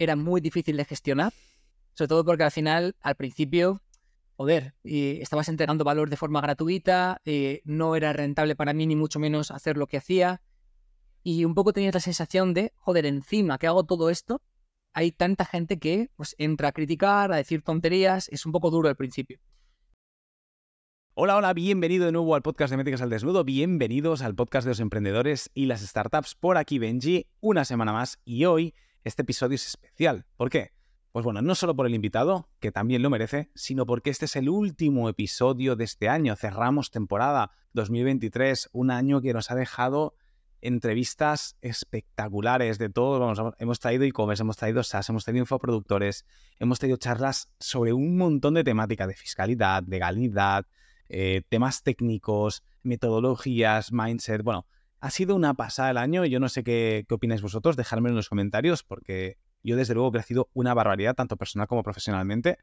era muy difícil de gestionar, sobre todo porque al final, al principio, joder, y estabas entregando valor de forma gratuita, eh, no era rentable para mí ni mucho menos hacer lo que hacía, y un poco tenías la sensación de, joder, encima que hago todo esto, hay tanta gente que pues, entra a criticar, a decir tonterías, es un poco duro al principio. Hola, hola, bienvenido de nuevo al podcast de Métricas al Desnudo, bienvenidos al podcast de los emprendedores y las startups. Por aquí Benji, una semana más y hoy este episodio es especial. ¿Por qué? Pues bueno, no solo por el invitado, que también lo merece, sino porque este es el último episodio de este año. Cerramos temporada 2023, un año que nos ha dejado entrevistas espectaculares de todo. hemos traído e-commerce, hemos traído SaaS, hemos traído infoproductores, hemos traído charlas sobre un montón de temáticas de fiscalidad, legalidad, eh, temas técnicos, metodologías, mindset. Bueno, ha sido una pasada el año yo no sé qué, qué opináis vosotros, dejadme en los comentarios porque yo desde luego he crecido una barbaridad, tanto personal como profesionalmente.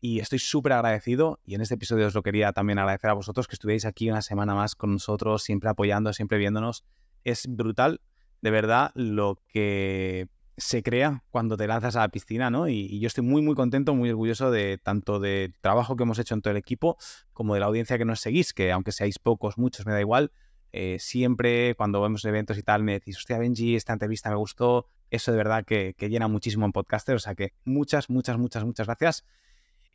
Y estoy súper agradecido y en este episodio os lo quería también agradecer a vosotros que estuvierais aquí una semana más con nosotros, siempre apoyando, siempre viéndonos es brutal, de verdad, lo que se crea cuando te lanzas a la piscina, ¿no? Y, yo estoy muy, muy contento, muy orgulloso de tanto del trabajo que hemos hecho en todo el equipo como de la audiencia que nos seguís, que aunque seáis pocos, muchos, me da igual. Eh, siempre cuando vemos eventos y tal me decís, hostia, Benji, esta entrevista me gustó. Eso de verdad que, llena muchísimo en podcaster. O sea que muchas, muchas, muchas, muchas gracias.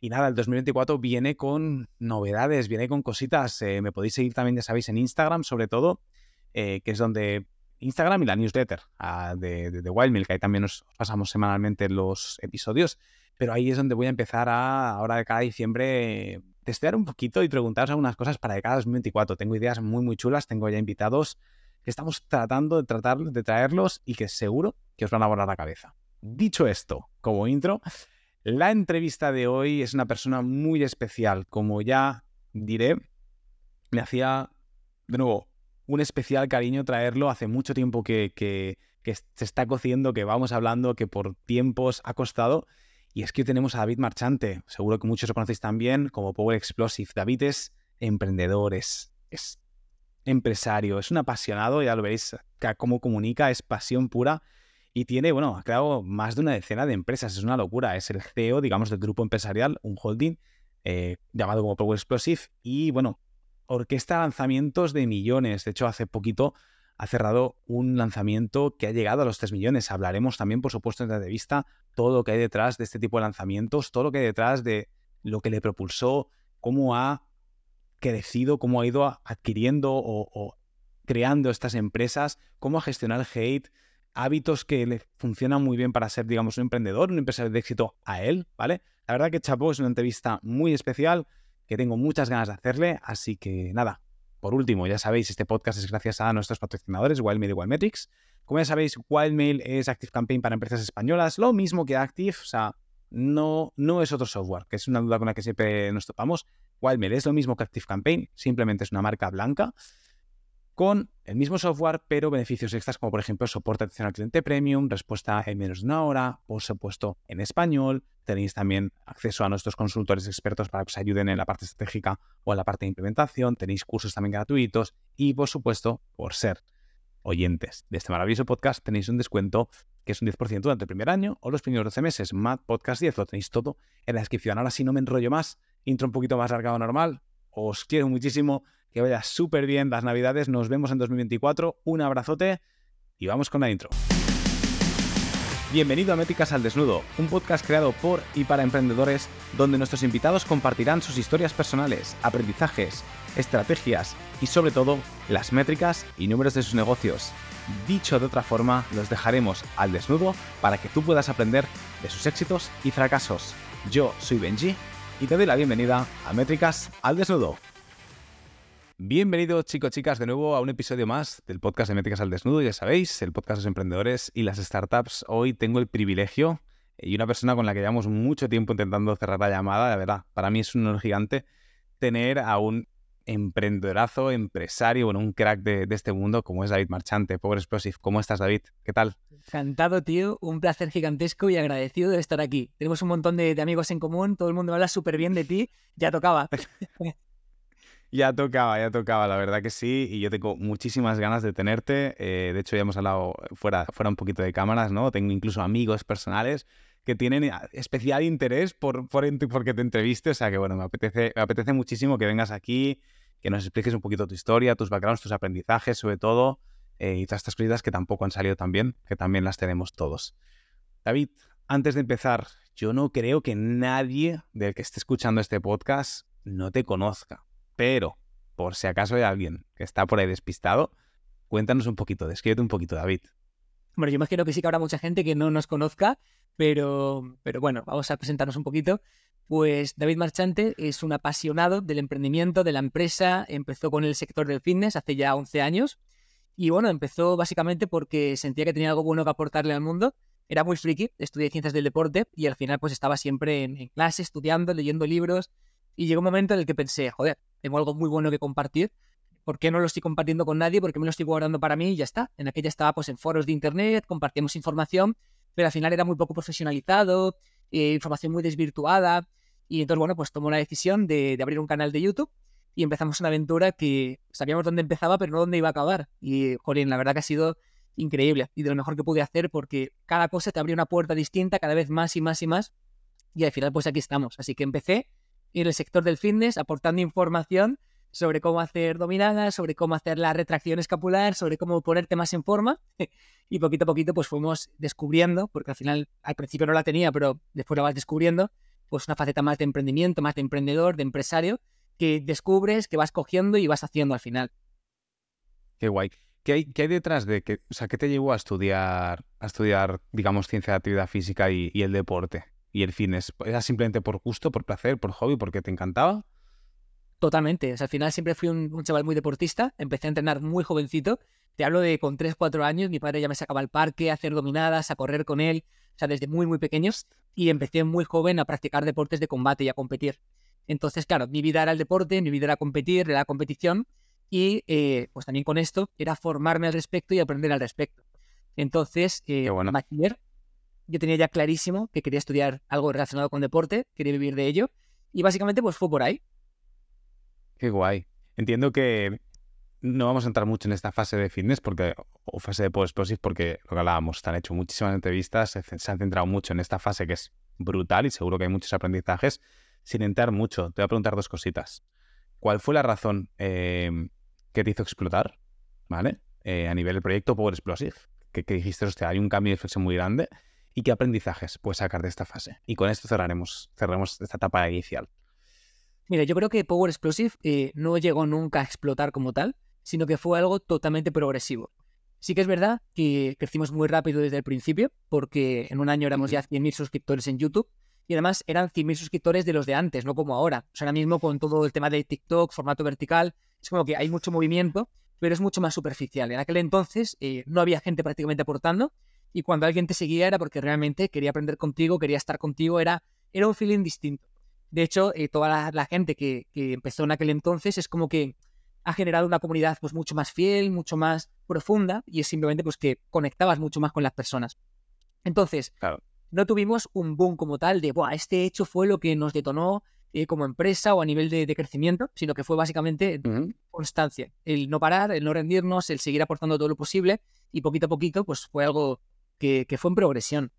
Y nada, el 2024 viene con novedades, viene con cositas. Eh, me podéis seguir también, ya sabéis, en Instagram sobre todo. Eh, que es donde Instagram y la newsletter ah, de, de, Wild que ahí también nos pasamos semanalmente los episodios, pero ahí es donde voy a empezar a, ahora de cada diciembre, testear un poquito y preguntaros algunas cosas para de cada 2024. Tengo ideas muy, muy chulas, tengo ya invitados que estamos tratando de tratar de traerlos y que seguro que os van a volar la cabeza. Dicho esto, como intro, la entrevista de hoy es una persona muy especial, como ya diré, me hacía de nuevo un especial cariño traerlo. Hace mucho tiempo que, que, se está cociendo, que vamos hablando, que por tiempos ha costado. Y es que tenemos a David Marchante. Seguro que muchos lo conocéis también como Power Explosive. David es emprendedor, es, empresario, es un apasionado, ya lo veréis cómo comunica, es pasión pura. Y tiene, bueno, ha creado más de una decena de empresas, es una locura. Es el CEO, digamos, del grupo empresarial, un holding eh, llamado como Power Explosive. Y bueno, orquesta lanzamientos de millones. De hecho, hace poquito ha cerrado un lanzamiento que ha llegado a los 3 millones. Hablaremos también, por supuesto, en la entrevista, todo lo que hay detrás de este tipo de lanzamientos, todo lo que hay detrás de lo que le propulsó, cómo ha crecido, cómo ha ido adquiriendo o, creando estas empresas, cómo ha gestionado el hate, hábitos que le funcionan muy bien para ser, digamos, un emprendedor, un empresario de éxito a él, ¿vale? La verdad que Chapo es una entrevista muy especial que tengo muchas ganas de hacerle, así que nada. Por último, ya sabéis, este podcast es gracias a nuestros patrocinadores, Wildmail y Wildmetrics. Como ya sabéis, Wildmail es Active Campaign para empresas españolas, lo mismo que Active, o sea, no, no es otro software, que es una duda con la que siempre nos topamos. Wildmail es lo mismo que Active Campaign, simplemente es una marca blanca con el mismo software, pero beneficios extras como por ejemplo soporte atención al cliente premium, respuesta en menos de una hora, por supuesto en español. Tenéis también acceso a nuestros consultores expertos para que os ayuden en la parte estratégica o en la parte de implementación. Tenéis cursos también gratuitos y por supuesto, por ser oyentes de este maravilloso podcast, tenéis un descuento que es un 10% durante el primer año o los primeros 12 meses. Mad Podcast 10 lo tenéis todo en la descripción. Ahora si no me enrollo más, intro un poquito más largado normal. Os quiero muchísimo que vaya súper bien las navidades. Nos vemos en 2024. Un abrazote y vamos con la intro. Bienvenido a Métricas al Desnudo, un podcast creado por y para emprendedores donde nuestros invitados compartirán sus historias personales, aprendizajes, estrategias y sobre todo las métricas y números de sus negocios. Dicho de otra forma, los dejaremos al desnudo para que tú puedas aprender de sus éxitos y fracasos. Yo soy Benji y te doy la bienvenida a Métricas al Desnudo. Bienvenidos chicos, chicas, de nuevo a un episodio más del podcast de Métricas al Desnudo, ya sabéis, el podcast de los emprendedores y las startups. Hoy tengo el privilegio y una persona con la que llevamos mucho tiempo intentando cerrar la llamada, de verdad, para mí es un honor gigante tener a un emprendedorazo, empresario, bueno, un crack de, este mundo como es David Marchante, Power Explosive. ¿Cómo estás, David? ¿Qué tal? Encantado, tío. Un placer gigantesco y agradecido de estar aquí. Tenemos un montón de, de amigos en común, todo el mundo habla súper bien de ti, ya tocaba. Ya tocaba, ya tocaba, la verdad que sí, y yo tengo muchísimas ganas de tenerte. Eh, de hecho, ya hemos hablado fuera, fuera un poquito de cámaras, ¿no? Tengo incluso amigos personales que tienen eh, especial interés por, por, porque te entreviste, o sea que bueno, me apetece, apetece muchísimo que vengas aquí, que nos expliques un poquito tu historia, tus backgrounds, tus aprendizajes, sobre todo, eh, y todas estas cositas que tampoco han salido tan bien, que también las tenemos todos. David, antes de empezar, yo no creo que nadie del que esté escuchando este podcast no te conozca. Pero, por si acaso hay alguien que está por ahí despistado, cuéntanos un poquito, descríbete un poquito, David. Bueno, yo imagino que sí que habrá mucha gente que no nos conozca, pero, pero bueno, vamos a presentarnos un poquito. Pues David Marchante es un apasionado del emprendimiento, de la empresa, empezó con el sector del fitness hace ya 11 años y bueno, empezó básicamente porque sentía que tenía algo bueno que aportarle al mundo. Era muy friki, estudié ciencias del deporte y al final pues estaba siempre en, en clase, estudiando, leyendo libros y llegó un momento en el que pensé, joder, tengo algo muy bueno que compartir. ¿Por qué no lo estoy compartiendo con nadie? Porque me lo estoy guardando para mí y ya está. En aquella estaba pues en foros de internet, compartíamos información, pero al final era muy poco profesionalizado, eh, información muy desvirtuada. Y entonces, bueno, pues tomó la decisión de, abrir un canal de YouTube y empezamos una aventura que sabíamos dónde empezaba, pero no dónde iba a acabar. Y, jolín, la verdad que ha sido increíble y de lo mejor que pude hacer porque cada cosa te abrió una puerta distinta, cada vez más y más y más. Y al final, pues aquí estamos. Así que empecé en el sector del fitness, aportando información sobre cómo hacer dominadas, sobre cómo hacer la retracción escapular, sobre cómo ponerte más en forma. y poquito a poquito pues fuimos descubriendo, porque al final al principio no la tenía, pero después la vas descubriendo, pues una faceta más de emprendimiento, más de emprendedor, de empresario, que descubres, que vas cogiendo y vas haciendo al final. Qué guay. ¿Qué hay, qué hay detrás de que, o sea, qué te llevó a estudiar, a estudiar, digamos, ciencia de actividad física y el deporte? Y el fitness? ¿Era simplemente por gusto, por placer, por hobby, porque te encantaba? Totalmente. O sea, al final siempre fui un, chaval muy deportista. Empecé a entrenar muy jovencito. Te hablo de con 3, 4 años. Mi padre ya me sacaba al parque a hacer dominadas, a correr con él. O sea, desde muy, muy pequeños. Y empecé muy joven a practicar deportes de combate y a competir. Entonces, claro, mi vida era el deporte, mi vida era competir, era la competición. Y eh, pues también con esto era formarme al respecto y aprender al respecto. Entonces, eh, bueno yo tenía ya clarísimo que quería estudiar algo relacionado con deporte, quería vivir de ello, y básicamente pues fue por ahí. Qué guay. Entiendo que no vamos a entrar mucho en esta fase de fitness porque, o fase de post porque lo que hablábamos, están hecho muchísimas entrevistas, se, han centrado mucho en esta fase que es brutal y seguro que hay muchos aprendizajes. Sin entrar mucho, te voy a preguntar dos cositas. ¿Cuál fue la razón em, que te hizo explotar, ¿vale? Eh, a nivel del proyecto Power Explosive, que, que dijiste, hostia, hay un cambio de reflexión muy grande y qué aprendizajes puedes sacar de esta fase. Y con esto cerraremos, cerraremos esta etapa inicial. Mira, yo creo que Power Explosive eh, no llegó nunca a explotar como tal, sino que fue algo totalmente progresivo. Sí que es verdad que crecimos muy rápido desde el principio, porque en un año éramos ya 100.000 suscriptores en YouTube, y además eran 100.000 suscriptores de los de antes, no como ahora. O sea, ahora mismo con todo el tema de TikTok, formato vertical, es como que hay mucho movimiento, pero es mucho más superficial. En aquel entonces eh, no había gente prácticamente aportando, y cuando alguien te seguía era porque realmente quería aprender contigo, quería estar contigo, era, era un feeling distinto. De hecho, eh, toda la, gente que, empezó en aquel entonces es como que ha generado una comunidad pues mucho más fiel, mucho más profunda y es simplemente pues que conectabas mucho más con las personas. Entonces, no tuvimos un boom como tal de, Buah, este hecho fue lo que nos detonó eh, como empresa o a nivel de, crecimiento, sino que fue básicamente constancia, el no parar, el no rendirnos, el seguir aportando todo lo posible y poquito a poquito pues fue algo que, fue en progresión.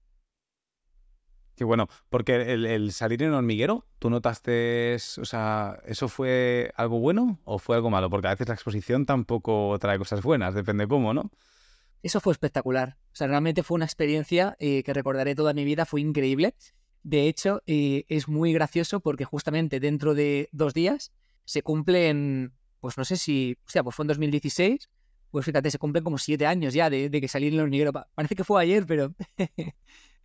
Qué bueno, porque el, salir en hormiguero, ¿tú notaste, o sea, eso fue algo bueno o fue algo malo? Porque a veces la exposición tampoco trae cosas buenas, depende cómo, ¿no? Eso fue espectacular. O sea, realmente fue una experiencia eh, que recordaré toda mi vida, fue increíble. De hecho, eh, es muy gracioso porque justamente dentro de dos días se cumplen, pues no sé si, o sea, pues fue en 2016, pues fíjate, se cumplen como siete años ya de, que salí en el hormiguero. Parece que fue ayer, pero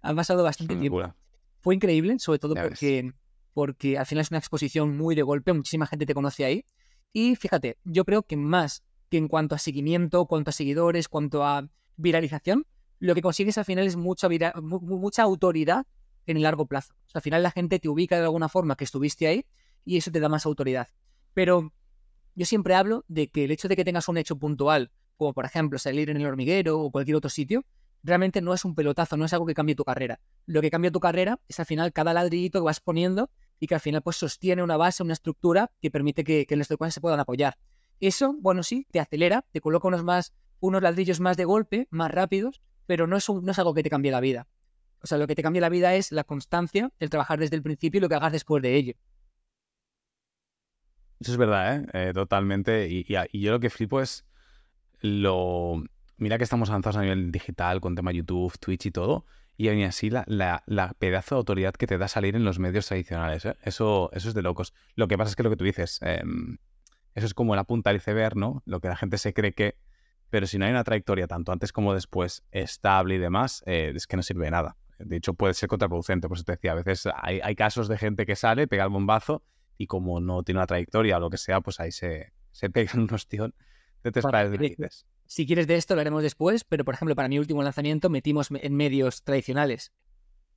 ha pasado bastante tiempo. Fue increíble, sobre todo porque, porque al final es una exposición muy de golpe, muchísima gente te conoce ahí. Y fíjate, yo creo que más que en cuanto a seguimiento, cuanto a seguidores, cuanto a viralización, lo que consigues al final es mucha, mucha autoridad en el largo plazo. O sea, al final la gente te ubica de alguna forma que estuviste ahí y eso te da más autoridad. Pero yo siempre hablo de que el hecho de que tengas un hecho puntual, como por ejemplo salir en el hormiguero o cualquier otro sitio, realmente no es un pelotazo, no es algo que cambie tu carrera. Lo que cambia tu carrera es al final cada ladrillito que vas poniendo y que al final pues sostiene una base, una estructura que permite que, que cosas se puedan apoyar. Eso, bueno, sí, te acelera, te coloca unos, más, unos ladrillos más de golpe, más rápidos, pero no es, no es algo que te cambie la vida. O sea, lo que te cambia la vida es la constancia, el trabajar desde el principio y lo que hagas después de ello. Eso es verdad, ¿eh? eh totalmente. Y, yo lo que flipo es lo... Mira que estamos avanzados a nivel digital con tema YouTube, Twitch y todo. Y aún así la, pedazo de autoridad que te da salir en los medios tradicionales. ¿eh? Eso, eso es de locos. Lo que pasa es que lo que tú dices, em, eso es como la punta del iceberg, ¿no? Lo que la gente se cree que... Pero si no hay una trayectoria tanto antes como después estable y demás, eh, es que no sirve de nada. De hecho, puede ser contraproducente. Pues te decía, a veces hay, hay casos de gente que sale, pega el bombazo y como no tiene una trayectoria o lo que sea, pues ahí se, se pegan unos tíos de tres pares Si quieres de esto lo haremos después, pero por ejemplo, para mi último lanzamiento metimos en medios tradicionales.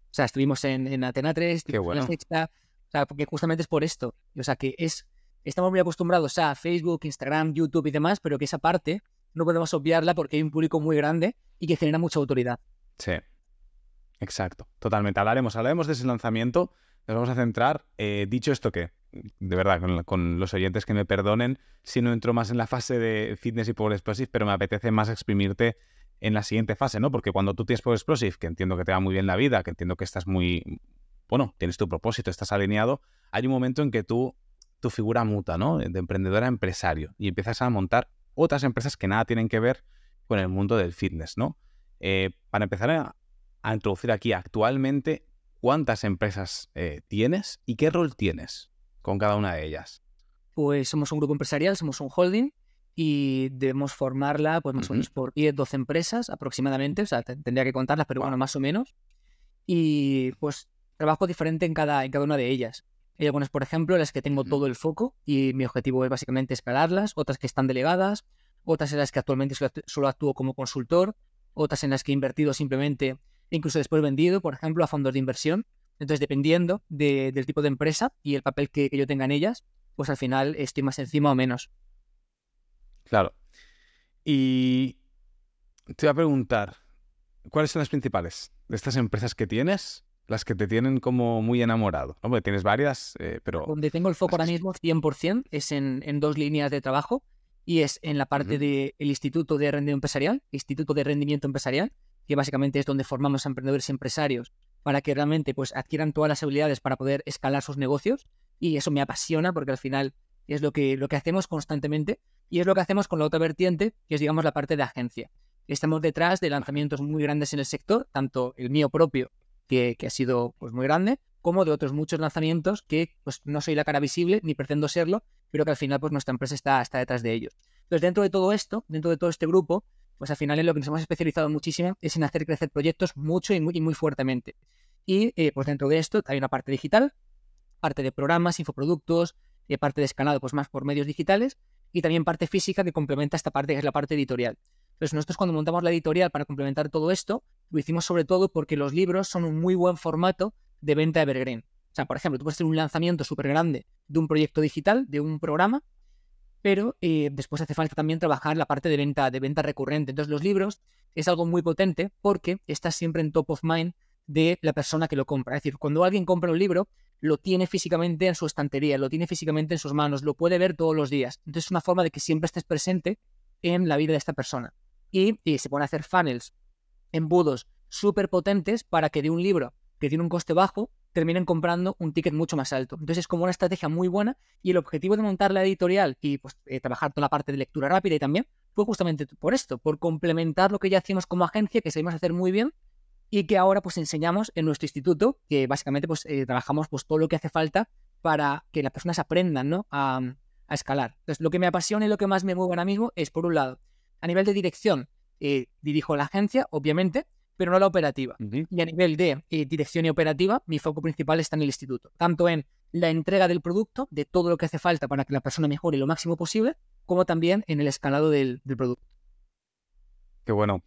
O sea, estuvimos en, en Atena 3, Qué bueno. en Sexta, o sea, porque justamente es por esto. O sea, que es estamos muy acostumbrados a Facebook, Instagram, YouTube y demás, pero que esa parte no podemos obviarla porque hay un público muy grande y que genera mucha autoridad. Sí, exacto, totalmente. Hablaremos, hablaremos de ese lanzamiento, nos vamos a centrar. Eh, dicho esto, que de verdad, con, los oyentes que me perdonen si no entro más en la fase de fitness y Power Explosive, pero me apetece más exprimirte en la siguiente fase, ¿no? Porque cuando tú tienes Power Explosive, que entiendo que te va muy bien la vida, que entiendo que estás muy, bueno, tienes tu propósito, estás alineado, hay un momento en que tú, tu figura muta, ¿no? De emprendedora a empresario y empiezas a montar otras empresas que nada tienen que ver con el mundo del fitness, ¿no? Eh, para empezar a, introducir aquí actualmente, ¿cuántas empresas eh, tienes y qué rol tienes? Con cada una de ellas? Pues somos un grupo empresarial, somos un holding y debemos formarla pues más o menos por 10, 12 empresas aproximadamente, o sea, tendría que contarlas, pero bueno, más o menos. Y pues trabajo diferente en cada, en cada una de ellas. Hay algunas, por ejemplo, en las que tengo todo el foco y mi objetivo es básicamente escalarlas, otras que están delegadas, otras en las que actualmente solo actúo como consultor, otras en las que he invertido simplemente, incluso después vendido, por ejemplo, a fondos de inversión. Entonces, dependiendo del tipo de empresa y el papel que, yo tenga en ellas, pues al final estoy más encima o menos. Claro. Y te voy a preguntar, ¿cuáles son las principales de estas empresas que tienes? Las que te tienen como muy enamorado. Hombre, tienes varias, eh, pero... Donde tengo el foco ahora mismo 100% es en, dos líneas de trabajo y es en la parte del Instituto de Rendimiento Empresarial, Instituto de Rendimiento Empresarial, que básicamente es donde formamos a emprendedores y empresarios para que realmente pues, adquieran todas las habilidades para poder escalar sus negocios. Y eso me apasiona porque al final es lo que, lo que hacemos constantemente y es lo que hacemos con la otra vertiente, que es digamos la parte de agencia. Estamos detrás de lanzamientos muy grandes en el sector, tanto el mío propio, que, ha sido pues, muy grande, como de otros muchos lanzamientos que pues, no soy la cara visible ni pretendo serlo, pero que al final pues, nuestra empresa está, está detrás de ellos. Entonces, dentro de todo esto, dentro de todo este grupo, pues al final en lo que nos hemos especializado muchísimo es en hacer crecer proyectos mucho y muy, muy fuertemente. Y eh, pues dentro de esto hay una parte digital, parte de programas, infoproductos, eh, parte de escalado pues más por medios digitales y también parte física que complementa esta parte que es la parte editorial. Entonces nosotros cuando montamos la editorial para complementar todo esto, lo hicimos sobre todo porque los libros son un muy buen formato de venta evergreen. O sea, por ejemplo, tú puedes tener un lanzamiento súper grande de un proyecto digital, de un programa, pero eh, después hace falta también trabajar la parte de venta, de venta recurrente. Entonces los libros es algo muy potente porque está siempre en top of mind de la persona que lo compra. Es decir, cuando alguien compra un libro, lo tiene físicamente en su estantería, lo tiene físicamente en sus manos, lo puede ver todos los días. Entonces es una forma de que siempre estés presente en la vida de esta persona. Y, y se pone a hacer funnels, embudos súper potentes para que de un libro que tiene un coste bajo, terminen comprando un ticket mucho más alto. Entonces es como una estrategia muy buena y el objetivo de montar la editorial y pues, eh, trabajar toda la parte de lectura rápida y también fue justamente por esto, por complementar lo que ya hacíamos como agencia, que sabemos hacer muy bien y que ahora pues enseñamos en nuestro instituto, que básicamente pues eh, trabajamos pues todo lo que hace falta para que las personas aprendan ¿no? a, escalar. Entonces lo que me apasiona y lo que más me mueve ahora mismo es por un lado, a nivel de dirección, eh, dirijo la agencia, obviamente, pero no la operativa. Y a nivel de eh, dirección y operativa, mi foco principal está en el instituto, tanto en la entrega del producto, de todo lo que hace falta para que la persona mejore lo máximo posible, como también en el escalado del, producto. Qué bueno.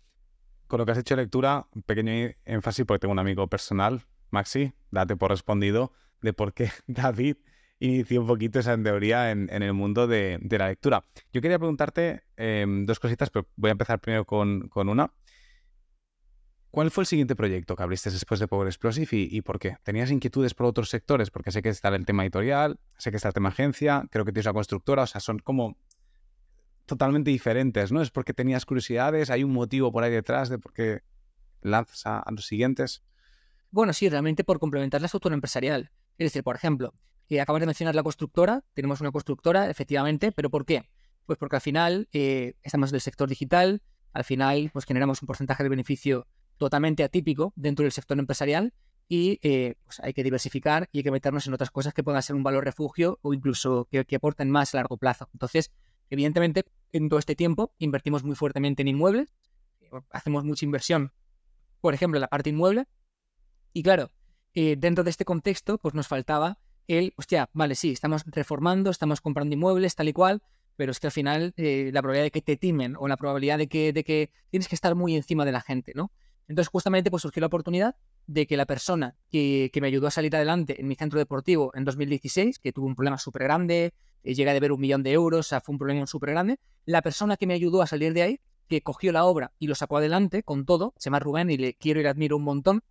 Con lo que has hecho lectura, un pequeño énfasis porque tengo un amigo personal, Maxi, date por respondido de por qué David inició un poquito esa teoría en, el mundo de, la lectura. Yo quería preguntarte em, dos cositas, pero voy a empezar primero con, con una ¿Cuál fue el siguiente proyecto que abriste después de Power Explosive y, por qué? ¿Tenías inquietudes por otros sectores? Porque sé que está el tema editorial, sé que está el tema agencia, creo que tienes una constructora, o sea, son como totalmente diferentes, ¿no? ¿Es porque tenías curiosidades? ¿Hay un motivo por ahí detrás de por qué lanzas a, los siguientes? Bueno, sí, realmente por complementar la estructura empresarial. Es decir, por ejemplo, que acabas de mencionar la constructora, tenemos una constructora, efectivamente, pero ¿por qué? Pues porque al final eh, estamos en el sector digital, al final pues generamos un porcentaje de beneficio totalmente atípico dentro del sector empresarial y eh, pues hay que diversificar y hay que meternos en otras cosas que puedan ser un valor refugio o incluso que, aporten más a largo plazo. Entonces, evidentemente, en todo este tiempo invertimos muy fuertemente en inmuebles, hacemos mucha inversión, por ejemplo, en la parte inmueble, y claro, eh, dentro de este contexto, pues nos faltaba el, hostia, vale, sí, estamos reformando, estamos comprando inmuebles, tal y cual, pero es que al final eh, la probabilidad de que te timen o la probabilidad de que, de que tienes que estar muy encima de la gente, ¿no? Entonces, justamente, pues surgió la oportunidad de que la persona que, me ayudó a salir adelante en mi centro deportivo en 2016, que tuvo un problema súper grande, eh, llega a deber un millón de euros, o sea, fue un problema súper grande, la persona que me ayudó a salir de ahí, que cogió la obra y lo sacó adelante con todo, se llama Rubén y le quiero y le admiro un montón,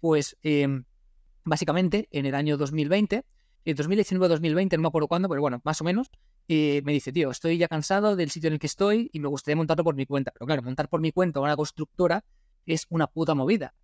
pues em, básicamente en el año 2020, en 2019-2020, no me acuerdo cuándo, pero bueno, más o menos, eh, me dice, tío, estoy ya cansado del sitio en el que estoy y me gustaría montarlo por mi cuenta. Pero claro, montar por mi cuenta una constructora es una puta movida.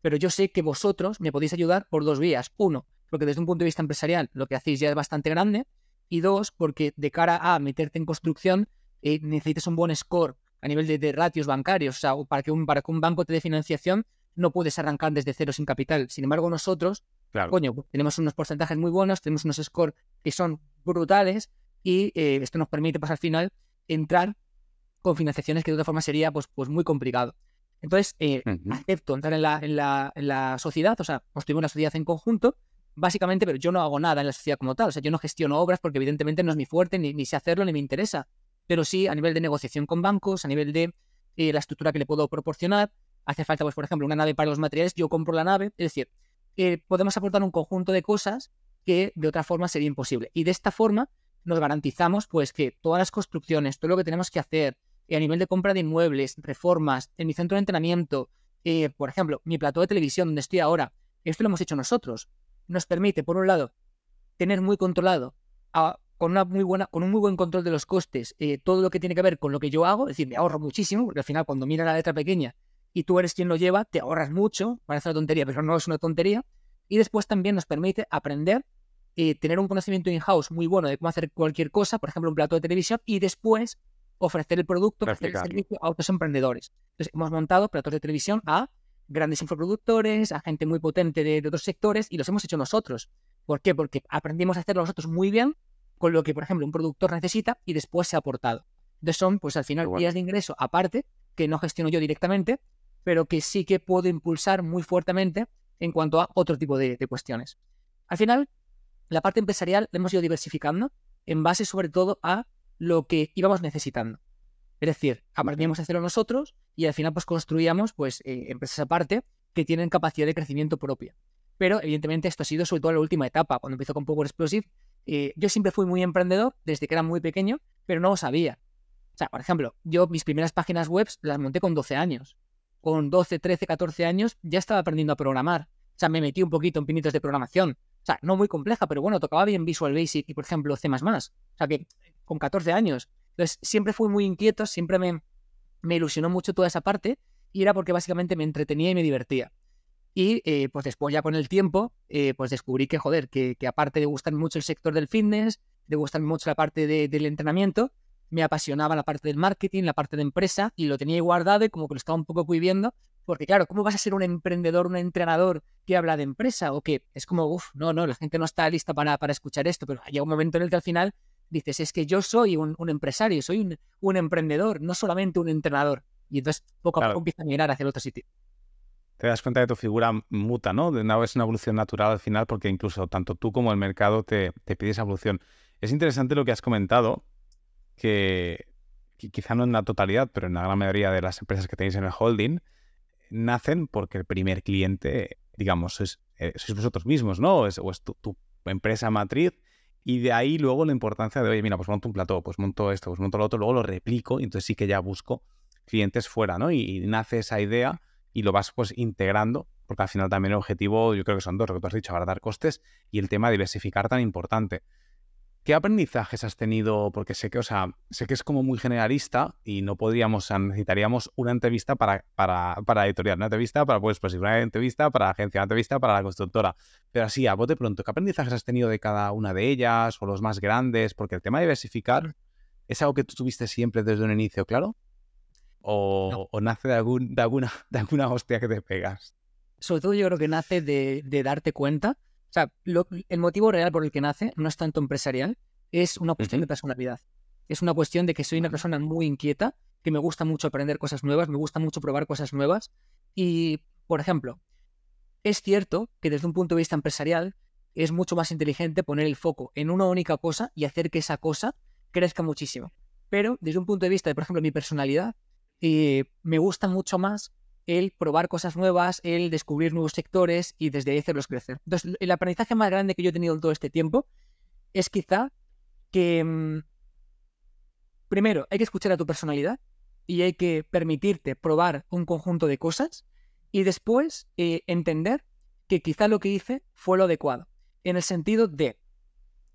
Pero yo sé que vosotros me podéis ayudar por dos vías. Uno, porque desde un punto de vista empresarial lo que hacéis ya es bastante grande. Y dos, porque de cara a meterte en construcción eh, necesitas un buen score a nivel de, ratios bancarios. O sea, para que, un, para que un banco te dé financiación no puedes arrancar desde cero sin capital. Sin embargo, nosotros, coño, tenemos unos porcentajes muy buenos, tenemos unos scores que son brutales y eh, esto nos permite, pues al final, entrar con financiaciones que de otra forma sería pues, pues muy complicado. Entonces, eh, acepto entrar en la, en, la, en la, sociedad, o sea, construimos una sociedad en conjunto, básicamente, pero yo no hago nada en la sociedad como tal, o sea, yo no gestiono obras porque evidentemente no es mi fuerte, ni, ni sé hacerlo, ni me interesa, pero sí a nivel de negociación con bancos, a nivel de eh, la estructura que le puedo proporcionar, hace falta, pues, por ejemplo, una nave para los materiales, yo compro la nave, es decir, eh, podemos aportar un conjunto de cosas que de otra forma sería imposible. Y de esta forma nos garantizamos, pues, que todas las construcciones, todo lo que tenemos que hacer, a nivel de compra de inmuebles, reformas, en mi centro de entrenamiento, eh, por ejemplo, mi plató de televisión donde estoy ahora, esto lo hemos hecho nosotros. Nos permite, por un lado, tener muy controlado, con, una muy buena, con un muy buen control de los costes, eh, todo lo que tiene que ver con lo que yo hago, es decir, me ahorro muchísimo, porque al final cuando mira la letra pequeña y tú eres quien lo lleva, te ahorras mucho, parece una tontería, pero no es una tontería. Y después también nos permite aprender eh, tener un conocimiento in-house muy bueno de cómo hacer cualquier cosa, por ejemplo, un plato de televisión, y después ofrecer el producto, ofrecer el servicio a otros emprendedores. Entonces, hemos montado platos de televisión a grandes infoproductores, a gente muy potente de, otros sectores y los hemos hecho nosotros. ¿Por qué? Porque aprendimos a hacerlo nosotros muy bien con lo que, por ejemplo, un productor necesita y después se ha aportado. Entonces son, pues al final, vías de ingreso aparte, que no gestiono yo directamente, pero que sí que puedo impulsar muy fuertemente en cuanto a otro tipo de, de cuestiones. Al final, la parte empresarial la hemos ido diversificando en base sobre todo a lo que íbamos necesitando. Es decir, aprendíamos a hacerlo nosotros y al final pues construíamos pues eh, empresas aparte que tienen capacidad de crecimiento propia. Pero evidentemente esto ha sido sobre todo la última etapa. Cuando empezó con Power Explosive, eh, yo siempre fui muy emprendedor desde que era muy pequeño, pero no lo sabía. O sea, por ejemplo, yo mis primeras páginas web las monté con 12 años. Con 12, 13, 14 años ya estaba aprendiendo a programar. O sea, me metí un poquito en pinitos de programación. O sea, no muy compleja, pero bueno, tocaba bien Visual Basic y, por ejemplo, C++. O sea, que con 14 años. Entonces, siempre fui muy inquieto, siempre me, me ilusionó mucho toda esa parte y era porque básicamente me entretenía y me divertía. Y eh, pues después ya con el tiempo, eh, pues descubrí que, joder, que, aparte de gustarme mucho el sector del fitness, de gustarme mucho la parte del entrenamiento, me apasionaba la parte del marketing, la parte de empresa, y lo tenía guardado y como que lo estaba un poco cuiviendo, porque claro, ¿cómo vas a ser un emprendedor, un entrenador que habla de empresa? O que es como, uff, no, no, la gente no está lista para, para escuchar esto, pero hay un momento en el que al final dices, es que yo soy un, empresario, soy un, emprendedor, no solamente un entrenador. Y entonces poco a poco empieza a mirar hacia el otro sitio. Te das cuenta de tu figura muta, ¿no? De una, es una evolución natural al final porque incluso tanto tú como el mercado te, te pide esa evolución. Es interesante lo que has comentado, que, quizá no en la totalidad, pero en la gran mayoría de las empresas que tenéis en el holding, nacen porque el primer cliente, digamos, sois, eh, vosotros mismos, ¿no? o es tu, tu, empresa matriz y de ahí luego la importancia de, oye, mira, pues monto un plató, pues monto esto, pues monto lo otro, luego lo replico y entonces sí que ya busco clientes fuera, ¿no? Y, nace esa idea y lo vas pues integrando, porque al final también el objetivo, yo creo que son dos, lo que tú has dicho, abaratar costes y el tema de diversificar tan importante. ¿Qué aprendizajes has tenido? Porque sé que, o sea, sé que es como muy generalista y no podríamos, o sea, necesitaríamos una entrevista para, para, para editorial, una entrevista para pues, pues, una entrevista para la agencia, una entrevista para la constructora. Pero así, a bote pronto, ¿qué aprendizajes has tenido de cada una de ellas o los más grandes? Porque el tema de diversificar es algo que tú tuviste siempre desde un inicio, claro. O, o nace de, algún, de, alguna, de alguna hostia que te pegas. Sobre todo yo creo que nace de, de darte cuenta o sea, el motivo real por el que nace no es tanto empresarial, es una cuestión de personalidad. Es una cuestión de que soy una persona muy inquieta, que me gusta mucho aprender cosas nuevas, me gusta mucho probar cosas nuevas. Y, por ejemplo, es cierto que desde un punto de vista empresarial es mucho más inteligente poner el foco en una única cosa y hacer que esa cosa crezca muchísimo. Pero desde un punto de vista de, por ejemplo, mi personalidad, eh, me gusta mucho más el probar cosas nuevas, el descubrir nuevos sectores y desde ahí hacerlos crecer. Entonces, el aprendizaje más grande que yo he tenido en todo este tiempo es quizá que, mm, primero, hay que escuchar a tu personalidad y hay que permitirte probar un conjunto de cosas y después eh, entender que quizá lo que hice fue lo adecuado. En el sentido de,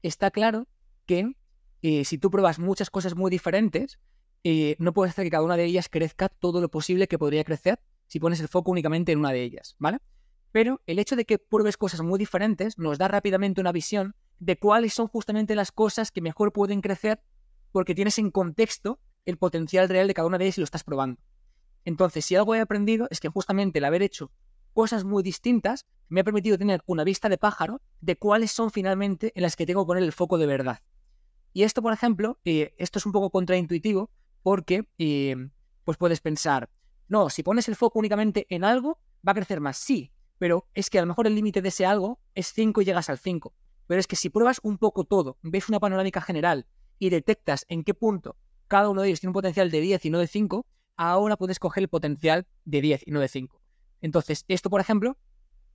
está claro que eh, si tú pruebas muchas cosas muy diferentes, eh, no puedes hacer que cada una de ellas crezca todo lo posible que podría crecer si pones el foco únicamente en una de ellas, ¿vale? Pero el hecho de que pruebes cosas muy diferentes nos da rápidamente una visión de cuáles son justamente las cosas que mejor pueden crecer porque tienes en contexto el potencial real de cada una de ellas y lo estás probando. Entonces, si algo he aprendido es que justamente el haber hecho cosas muy distintas me ha permitido tener una vista de pájaro de cuáles son finalmente en las que tengo que poner el foco de verdad. Y esto, por ejemplo, eh, esto es un poco contraintuitivo porque eh, pues puedes pensar, no, si pones el foco únicamente en algo, va a crecer más. Sí, pero es que a lo mejor el límite de ese algo es 5 y llegas al 5. Pero es que si pruebas un poco todo, ves una panorámica general y detectas en qué punto cada uno de ellos tiene un potencial de 10 y no de 5, ahora puedes coger el potencial de 10 y no de 5. Entonces, esto, por ejemplo,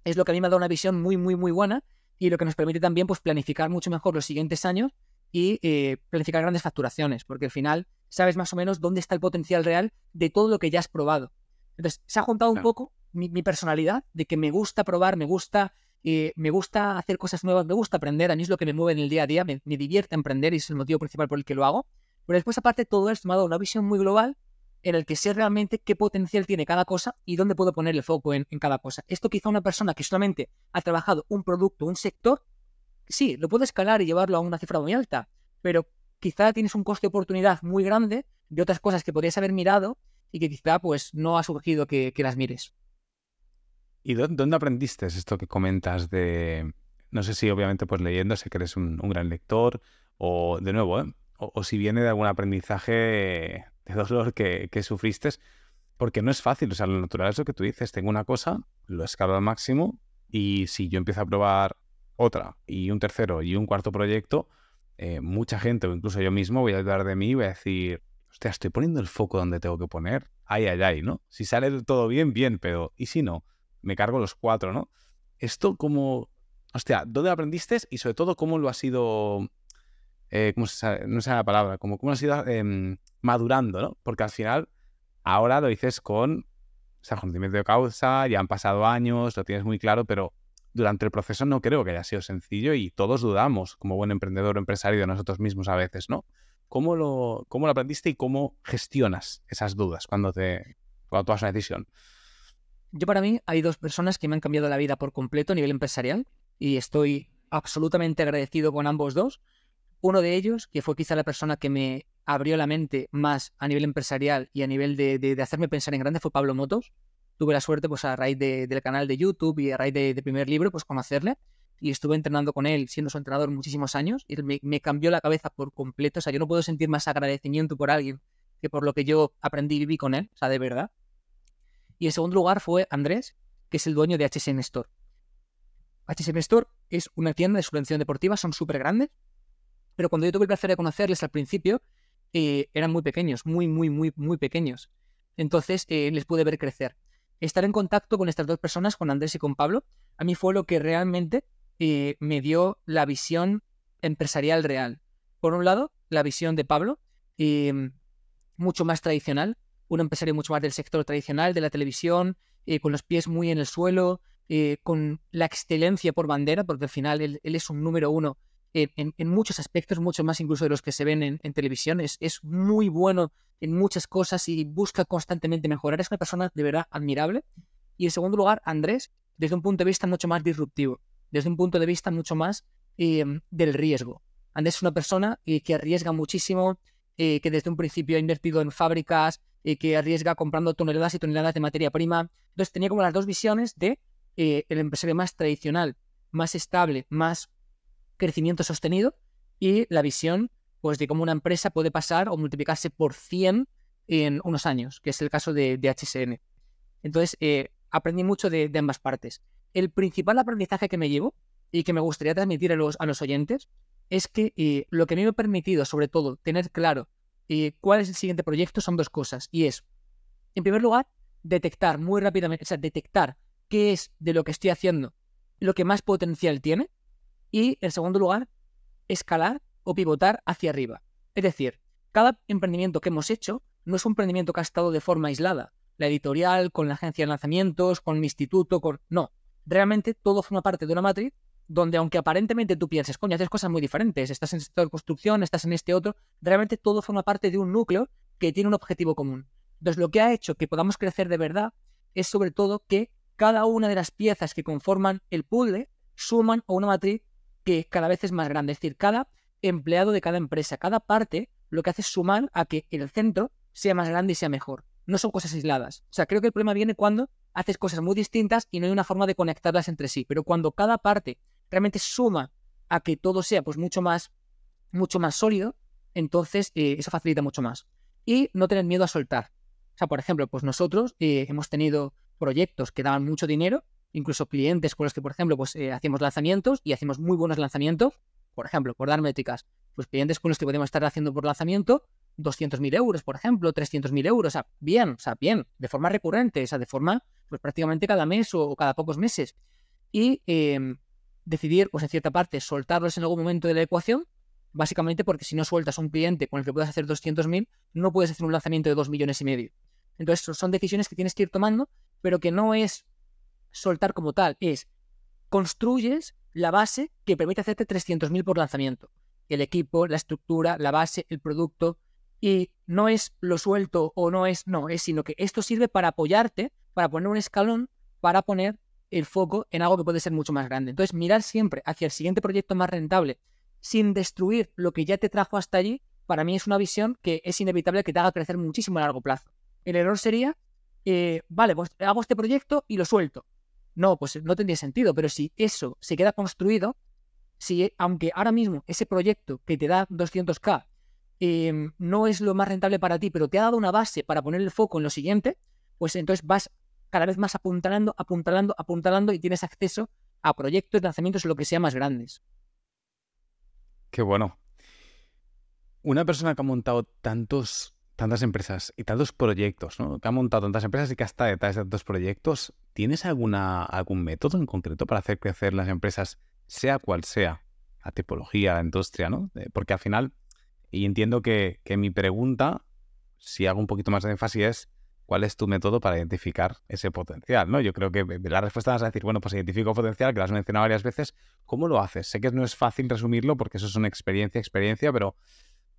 es lo que a mí me ha dado una visión muy, muy, muy buena y lo que nos permite también pues, planificar mucho mejor los siguientes años y eh, planificar grandes facturaciones, porque al final sabes más o menos dónde está el potencial real de todo lo que ya has probado. Entonces, se ha juntado un poco mi, personalidad de que me gusta probar, me gusta, eh, me gusta hacer cosas nuevas, me gusta aprender, a mí es lo que me mueve en el día a día, me, divierte emprender y es el motivo principal por el que lo hago. Pero después, aparte, todo esto me ha dado una visión muy global en el que sé realmente qué potencial tiene cada cosa y dónde puedo poner el foco en, en cada cosa. Esto quizá una persona que solamente ha trabajado un producto, un sector, sí, lo puede escalar y llevarlo a una cifra muy alta, pero quizá tienes un coste de oportunidad muy grande de otras cosas que podrías haber mirado y que quizá pues no ha surgido que, las mires. ¿Y dónde aprendiste esto que comentas de, no sé si obviamente pues leyendo, sé que eres un, gran lector, o de nuevo, ¿eh? o, si viene de algún aprendizaje de dolor que, que sufriste, porque no es fácil, o sea, lo natural es lo que tú dices, tengo una cosa, lo escalo al máximo, y si yo empiezo a probar otra, y un tercero, y un cuarto proyecto, eh, mucha gente, o incluso yo mismo, voy a dudar de mí y voy a decir, hostia, estoy poniendo el foco donde tengo que poner. Ay, ay, ay, ¿no? Si sale todo bien, bien, pero ¿y si no? Me cargo los cuatro, ¿no? Esto como, hostia, ¿dónde aprendiste? Y sobre todo, ¿cómo lo has ido, eh, ¿cómo se no sé la palabra, como cómo lo has ido em, madurando, ¿no? Porque al final, ahora lo dices con, o sea, conocimiento de causa, ya han pasado años, lo tienes muy claro, pero durante el proceso no creo que haya sido sencillo y todos dudamos como buen emprendedor o empresario de nosotros mismos a veces, ¿no? ¿Cómo lo, cómo lo aprendiste y cómo gestionas esas dudas cuando, te, cuando tomas una decisión? Yo para mí hay dos personas que me han cambiado la vida por completo a nivel empresarial y estoy absolutamente agradecido con ambos dos. Uno de ellos, que fue quizá la persona que me abrió la mente más a nivel empresarial y a nivel de, de hacerme pensar en grande, fue Pablo Motos tuve la suerte, pues a raíz del canal de YouTube y a raíz del de primer libro, pues conocerle. Y estuve entrenando con él, siendo su entrenador muchísimos años, y me, me, cambió la cabeza por completo. O sea, yo no puedo sentir más agradecimiento por alguien que por lo que yo aprendí y viví con él, o sea, de verdad. Y en segundo lugar fue Andrés, que es el dueño de HSN Store. HSN Store es una tienda de subvención deportiva, son súper grandes, pero cuando yo tuve el placer de conocerles al principio, eh, eran muy pequeños, muy, muy, muy, muy pequeños. Entonces eh, les pude ver crecer estar en contacto con estas dos personas, con Andrés y con Pablo, a mí fue lo que realmente eh, me dio la visión empresarial real. Por un lado, la visión de Pablo, em, mucho más tradicional, un empresario mucho más del sector tradicional, de la televisión, eh, con los pies muy en el suelo, eh, con la excelencia por bandera, porque al final él, es un número uno en, muchos aspectos, mucho más incluso de los que se ven en, televisión. Es, es, muy bueno en muchas cosas y busca constantemente mejorar. Es una persona de verdad admirable. Y en segundo lugar, Andrés, desde un punto de vista mucho más disruptivo, desde un punto de vista mucho más em, del riesgo. Andrés es una persona eh, que arriesga muchísimo, eh, que desde un principio ha invertido en fábricas, eh, que arriesga comprando toneladas y toneladas de materia prima. Entonces tenía como las dos visiones de el empresario más tradicional, más estable, más crecimiento sostenido y la visión pues, de cómo una empresa puede pasar o multiplicarse por 100 en unos años, que es el caso de, de HSN. Entonces, aprendí mucho de, ambas partes. El principal aprendizaje que me llevo y que me gustaría transmitir a los, a los oyentes es que eh, lo que a mí me ha permitido, sobre todo, tener claro eh, cuál es el siguiente proyecto son dos cosas. Y es, en primer lugar, detectar muy rápidamente, o sea, detectar qué es de lo que estoy haciendo lo que más potencial tiene. Y, en segundo lugar, escalar o pivotar hacia arriba. Es decir, cada emprendimiento que hemos hecho no es un emprendimiento que ha estado de forma aislada, la editorial, con la agencia de lanzamientos, con mi instituto, con... No, realmente todo forma parte de una matriz donde aunque aparentemente tú pienses, coño, haces cosas muy diferentes, estás en sector de construcción, estás en este otro, realmente todo forma parte de un núcleo que tiene un objetivo común. Entonces, lo que ha hecho que podamos crecer de verdad es sobre todo que cada una de las piezas que conforman el puzzle suman a una matriz que cada vez es más grande. Es decir, cada empleado de cada empresa, cada parte, lo que hace es sumar a que el centro sea más grande y sea mejor no son cosas aisladas. O sea, creo que el problema viene cuando haces cosas muy distintas y no hay una forma de conectarlas entre sí. Pero cuando cada parte realmente suma a que todo sea pues mucho más, mucho más sólido, entonces eh, eso facilita mucho más. Y no tener miedo a soltar. O sea, por ejemplo, pues nosotros eh, hemos tenido proyectos que daban mucho dinero, incluso clientes con los que, por ejemplo, pues eh, hacíamos lanzamientos y hacemos muy buenos lanzamientos. Por ejemplo, por dar métricas, pues clientes con los que podemos estar haciendo por lanzamiento 200.000 euros, por ejemplo, 300.000 euros, o sea, bien, o sea, bien, de forma recurrente, o sea, de forma, pues prácticamente cada mes o, cada pocos meses. Y em, decidir, pues en cierta parte, soltarlos en algún momento de la ecuación, básicamente porque si no sueltas a un cliente con el que puedas hacer 200.000, no puedes hacer un lanzamiento de 2 millones y medio. Entonces, son decisiones que tienes que ir tomando, pero que no es soltar como tal, es construyes la base que permite hacerte 300.000 por lanzamiento. El equipo, la estructura, la base, el producto, y no es lo suelto o no es, no, es sino que esto sirve para apoyarte, para poner un escalón, para poner el foco en algo que puede ser mucho más grande. Entonces, mirar siempre hacia el siguiente proyecto más rentable sin destruir lo que ya te trajo hasta allí, para mí es una visión que es inevitable que te haga crecer muchísimo a largo plazo. El error sería, eh, vale, pues hago este proyecto y lo suelto. No, pues no tendría sentido, pero si eso se queda construido, si aunque ahora mismo ese proyecto que te da 200k Em, no es lo más rentable para ti, pero te ha dado una base para poner el foco en lo siguiente, pues entonces vas cada vez más apuntalando, apuntalando, apuntalando y tienes acceso a proyectos, lanzamientos lo que sea más grandes. Qué bueno. Una persona que ha montado tantos, tantas empresas y tantos proyectos, ¿no? que ha montado tantas empresas y que está detrás de tantos proyectos, ¿tienes alguna, algún método en concreto para hacer crecer las empresas, sea cual sea, la tipología, la industria, ¿no? Eh, porque al final y entiendo que, mi pregunta, si hago un poquito más de énfasis, es cuál es tu método para identificar ese potencial, ¿no? Yo creo que la respuesta vas a decir, bueno, pues identifico potencial, que lo has mencionado varias veces. ¿Cómo lo haces? Sé que no es fácil resumirlo porque eso es una experiencia, experiencia, pero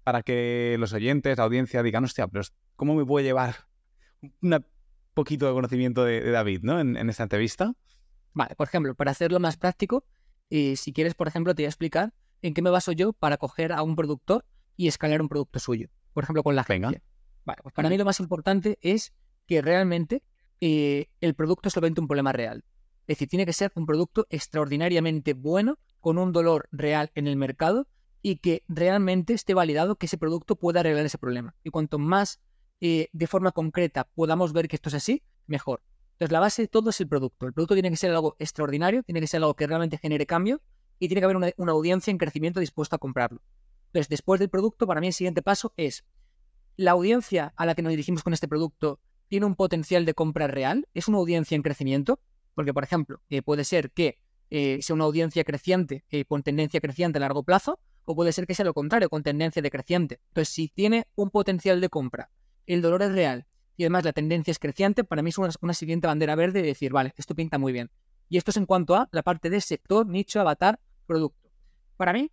para que los oyentes, la audiencia digan, hostia, pero ¿cómo me puede llevar un poquito de conocimiento de, David, ¿no? En, esta entrevista. Vale, por ejemplo, para hacerlo más práctico, y si quieres, por ejemplo, te voy a explicar en qué me baso yo para coger a un productor y escalar un producto suyo. Por ejemplo, con la agencia. Vale, pues para mí lo más importante es que realmente eh, el producto solvente un problema real. Es decir, tiene que ser un producto extraordinariamente bueno, con un dolor real en el mercado y que realmente esté validado que ese producto pueda arreglar ese problema. Y cuanto más eh, de forma concreta podamos ver que esto es así, mejor. Entonces, la base de todo es el producto. El producto tiene que ser algo extraordinario, tiene que ser algo que realmente genere cambio y tiene que haber una audiencia en crecimiento dispuesta a comprarlo. Entonces, después del producto, para mí el siguiente paso es, ¿la audiencia a la que nos dirigimos con este producto tiene un potencial de compra real? ¿Es una audiencia en crecimiento? Porque, por ejemplo, eh, puede ser que eh, sea una audiencia creciente con tendencia creciente a largo plazo, o puede ser que sea lo contrario, con tendencia decreciente. Entonces, si tiene un potencial de compra, el dolor es real y además la tendencia es creciente, para mí es una, una siguiente bandera verde de decir, vale, esto pinta muy bien. Y esto es en cuanto a la parte de sector, nicho, avatar, producto. Para mí,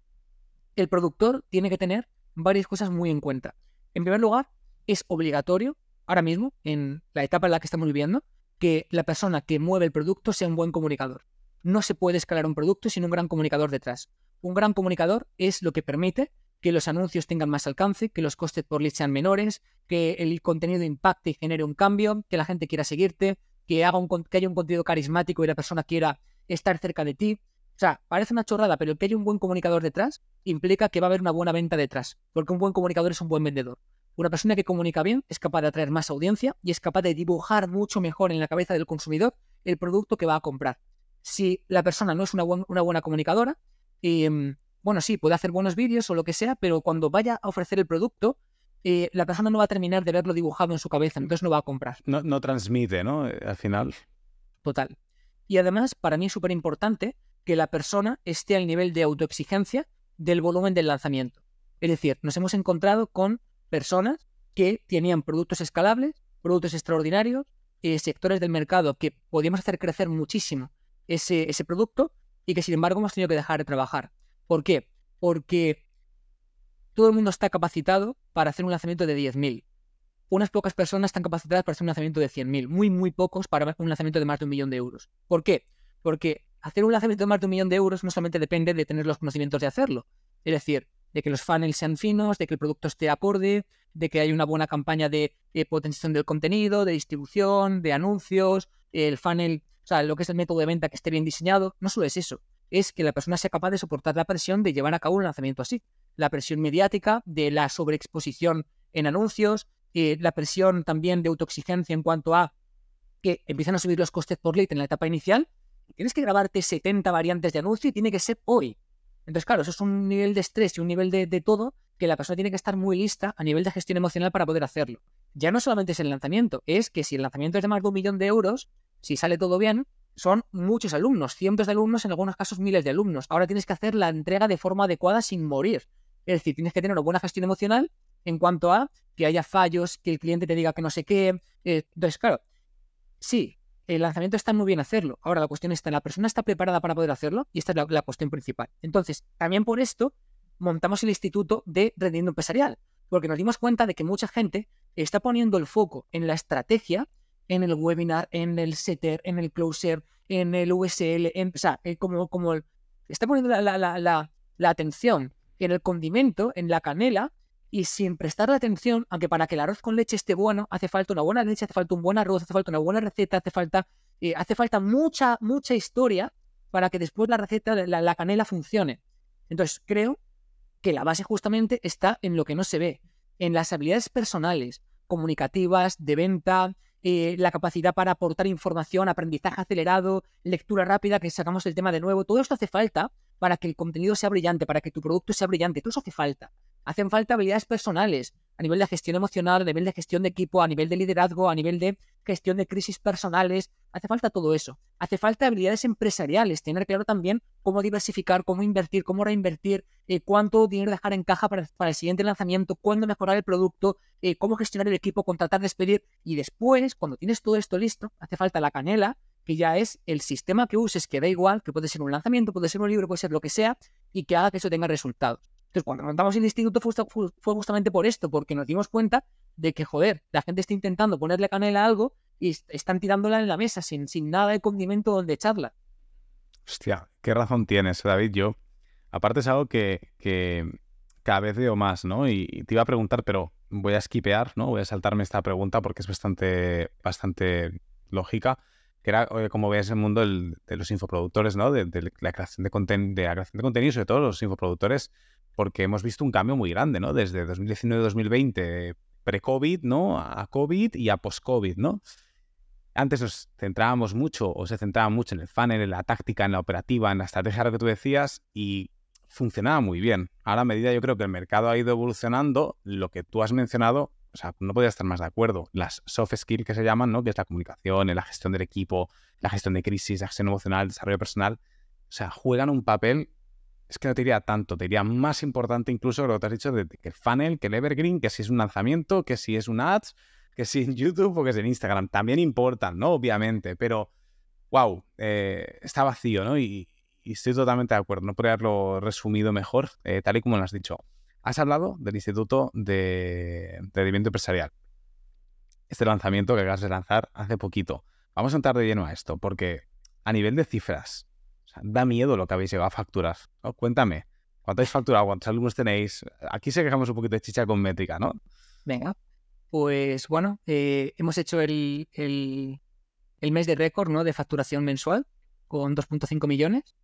el productor tiene que tener varias cosas muy en cuenta. En primer lugar, es obligatorio, ahora mismo, en la etapa en la que estamos viviendo, que la persona que mueve el producto sea un buen comunicador. No se puede escalar un producto sin un gran comunicador detrás. Un gran comunicador es lo que permite que los anuncios tengan más alcance, que los costes por lead sean menores, que el contenido impacte y genere un cambio, que la gente quiera seguirte, que, haga un, que haya un contenido carismático y la persona quiera estar cerca de ti. O sea, parece una chorrada, pero que haya un buen comunicador detrás implica que va a haber una buena venta detrás, porque un buen comunicador es un buen vendedor. Una persona que comunica bien es capaz de atraer más audiencia y es capaz de dibujar mucho mejor en la cabeza del consumidor el producto que va a comprar. Si la persona no es una, una buena comunicadora, em, bueno, sí, puede hacer buenos vídeos o lo que sea, pero cuando vaya a ofrecer el producto, eh, la persona no va a terminar de verlo dibujado en su cabeza, entonces no va a comprar. No, no transmite, ¿no? Eh, al final. Total. Y además, para mí es súper importante que la persona esté al nivel de autoexigencia del volumen del lanzamiento. Es decir, nos hemos encontrado con personas que tenían productos escalables, productos extraordinarios, eh, sectores del mercado que podíamos hacer crecer muchísimo ese, ese producto y que sin embargo hemos tenido que dejar de trabajar. ¿Por qué? Porque todo el mundo está capacitado para hacer un lanzamiento de 10.000. Unas pocas personas están capacitadas para hacer un lanzamiento de 100.000. Muy, muy pocos para un lanzamiento de más de un millón de euros. ¿Por qué? Porque hacer un lanzamiento de más de un millón de euros no solamente depende de tener los conocimientos de hacerlo. Es decir, de que los funnels sean finos, de que el producto esté acorde, de que haya una buena campaña de, de potenciación del contenido, de distribución, de anuncios, el funnel, o sea, lo que es el método de venta que esté bien diseñado. No solo es eso, es que la persona sea capaz de soportar la presión de llevar a cabo un lanzamiento así. La presión mediática, de la sobreexposición en anuncios, eh, la presión también de autoexigencia en cuanto a que empiezan a subir los costes por lead en la etapa inicial. Tienes que grabarte 70 variantes de anuncio y tiene que ser hoy. Entonces, claro, eso es un nivel de estrés y un nivel de, de todo que la persona tiene que estar muy lista a nivel de gestión emocional para poder hacerlo. Ya no solamente es el lanzamiento, es que si el lanzamiento es de más de un millón de euros, si sale todo bien, son muchos alumnos, cientos de alumnos, en algunos casos miles de alumnos. Ahora tienes que hacer la entrega de forma adecuada sin morir. Es decir, tienes que tener una buena gestión emocional en cuanto a que haya fallos, que el cliente te diga que no sé qué. Eh, entonces, claro, sí, el lanzamiento está muy bien hacerlo. Ahora la cuestión está, ¿la persona está preparada para poder hacerlo? Y esta es la, cuestión principal. Entonces, también por esto montamos el Instituto de Rendimiento Empresarial, porque nos dimos cuenta de que mucha gente está poniendo el foco en la estrategia en el webinar, en el setter, en el closer, en el USL, en, o sea, eh, como, como está poniendo la, la, la, la, atención en el condimento, en la canela, y sin prestar la atención, aunque para que el arroz con leche esté bueno, hace falta una buena leche, hace falta un buen arroz, hace falta una buena receta, hace falta, eh, hace falta mucha, mucha historia para que después la receta, la, la canela funcione. Entonces, creo que la base justamente está en lo que no se ve, en las habilidades personales, comunicativas, de venta, eh, la capacidad para aportar información, aprendizaje acelerado, lectura rápida, que sacamos el tema de nuevo. Todo esto hace falta para que el contenido sea brillante, para que tu producto sea brillante. Todo eso hace falta. Hacen falta habilidades personales a nivel de gestión emocional, a nivel de gestión de equipo, a nivel de liderazgo, a nivel de gestión de crisis personales. Hace falta todo eso. Hace falta habilidades empresariales, tener claro también cómo diversificar, cómo invertir, cómo reinvertir, eh, cuánto dinero dejar en caja para, el siguiente lanzamiento, cuándo mejorar el producto, eh, cómo gestionar el equipo, contratar, despedir. Y después, cuando tienes todo esto listo, hace falta la canela, que ya es el sistema que uses, que da igual, que puede ser un lanzamiento, puede ser un libro, puede ser lo que sea, y que haga que eso tenga resultados. Entonces, cuando montamos el instituto fue justamente por esto, porque nos dimos cuenta de que, joder, la gente está intentando ponerle canela a algo y están tirándola en la mesa sin, sin nada de condimento donde echarla. Hostia, qué razón tienes, David. Yo, aparte es algo que, que cada vez veo más, ¿no? Y, te iba a preguntar, pero voy a esquipear, ¿no? Voy a saltarme esta pregunta porque es bastante, bastante lógica que era como ves el mundo de los infoproductores, ¿no? De, la creación de, de la creación de contenido, sobre todo los infoproductores, porque hemos visto un cambio muy grande, ¿no? Desde 2019-2020, pre-COVID, ¿no? A COVID y a post-COVID, ¿no? Antes nos centrábamos mucho, o se centraba mucho en el funnel, en la táctica, en la operativa, en la estrategia, lo que tú decías, y funcionaba muy bien. Ahora, a medida yo creo que el mercado ha ido evolucionando, lo que tú has mencionado, o sea, no podía estar más de acuerdo. Las soft skills que se llaman, ¿no? Que es la comunicación, la gestión del equipo, la gestión de crisis, la gestión emocional, el desarrollo personal, o sea, juegan un papel es que no te diría tanto, te diría más importante incluso lo que te has dicho de, que el funnel, que el evergreen, que si es un lanzamiento, que si es un ads, que si en YouTube o que si en Instagram. También importan, ¿no? Obviamente, pero, wow, eh, está vacío, ¿no? Y, estoy totalmente de acuerdo. No podría haberlo resumido mejor, eh, tal y como lo has dicho. Has hablado del Instituto de Rendimiento Empresarial. Este lanzamiento que acabas de lanzar hace poquito. Vamos a entrar de lleno a esto, porque a nivel de cifras, da miedo lo que habéis llegado a facturar. Cuéntame, ¿cuánto habéis facturado? ¿Cuántos alumnos tenéis? Aquí se quejamos un poquito de chicha con métrica, ¿no? Venga, pues bueno, eh, hemos hecho el, el, mes de récord ¿no? de facturación mensual con 2.5 millones.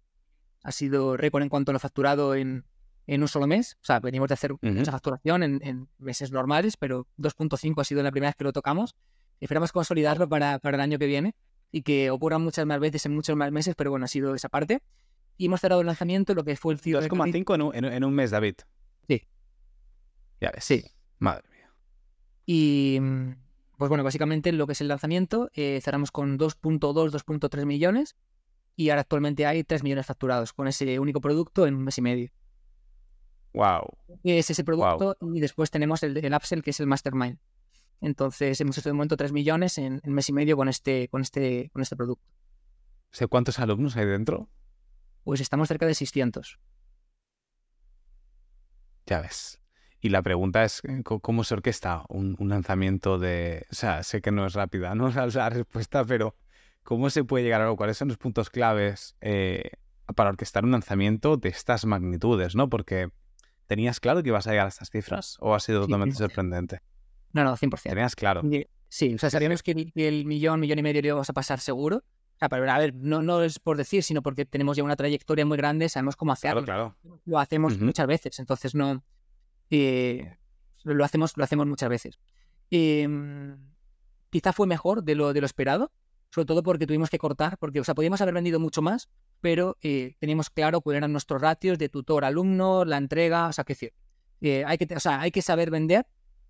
Ha sido récord en cuanto a lo facturado en, en un solo mes. O sea, venimos de hacer mucha facturación en, meses normales, pero 2.5 ha sido la primera vez que lo tocamos. Esperamos consolidarlo para, para, el año que viene y que ocurran muchas más veces en muchos más meses, pero bueno, ha sido esa parte. Y hemos cerrado el lanzamiento, lo que fue el CIO. 2,5 en, en, un mes, David. Sí. Ya ves. Sí. Madre mía. Y pues bueno, básicamente lo que es el lanzamiento, eh, cerramos con 2.2, 2.3 millones y ahora actualmente hay 3 millones facturados con ese único producto en un mes y medio. Wow. Es ese producto y después tenemos el, el upsell que es el Mastermind. Entonces hemos hecho de momento 3 millones en un mes y medio con este, con este, con este producto. ¿Sé cuántos alumnos hay dentro? Pues estamos cerca de 600. Ya ves. Y la pregunta es, eh, ¿cómo se orquesta un, lanzamiento de... O sea, sé que no es rápida, no es la respuesta, pero ¿cómo se puede llegar a algo? ¿Cuáles son los puntos claves eh, para orquestar un lanzamiento de estas magnitudes, no? Porque ¿tenías claro que ibas a llegar a estas cifras o ha sido totalmente sorprendente? No, no, 100%. Tenías claro. Sí, o sea, sabíamos que el, millón, millón y medio lo íbamos a pasar seguro. O sea, pero a ver, no, no es por decir, sino porque tenemos ya una trayectoria muy grande, sabemos cómo hacerlo. Claro, claro. Lo hacemos muchas veces, entonces no... Eh, lo, hacemos, lo hacemos muchas veces. Em, quizá fue mejor de lo, de lo esperado, sobre todo porque tuvimos que cortar, porque, o sea, podíamos haber vendido mucho más, pero eh, teníamos claro cuáles eran nuestros ratios de tutor-alumno, la entrega, o sea, que decir, eh, hay, que, o sea, hay que saber vender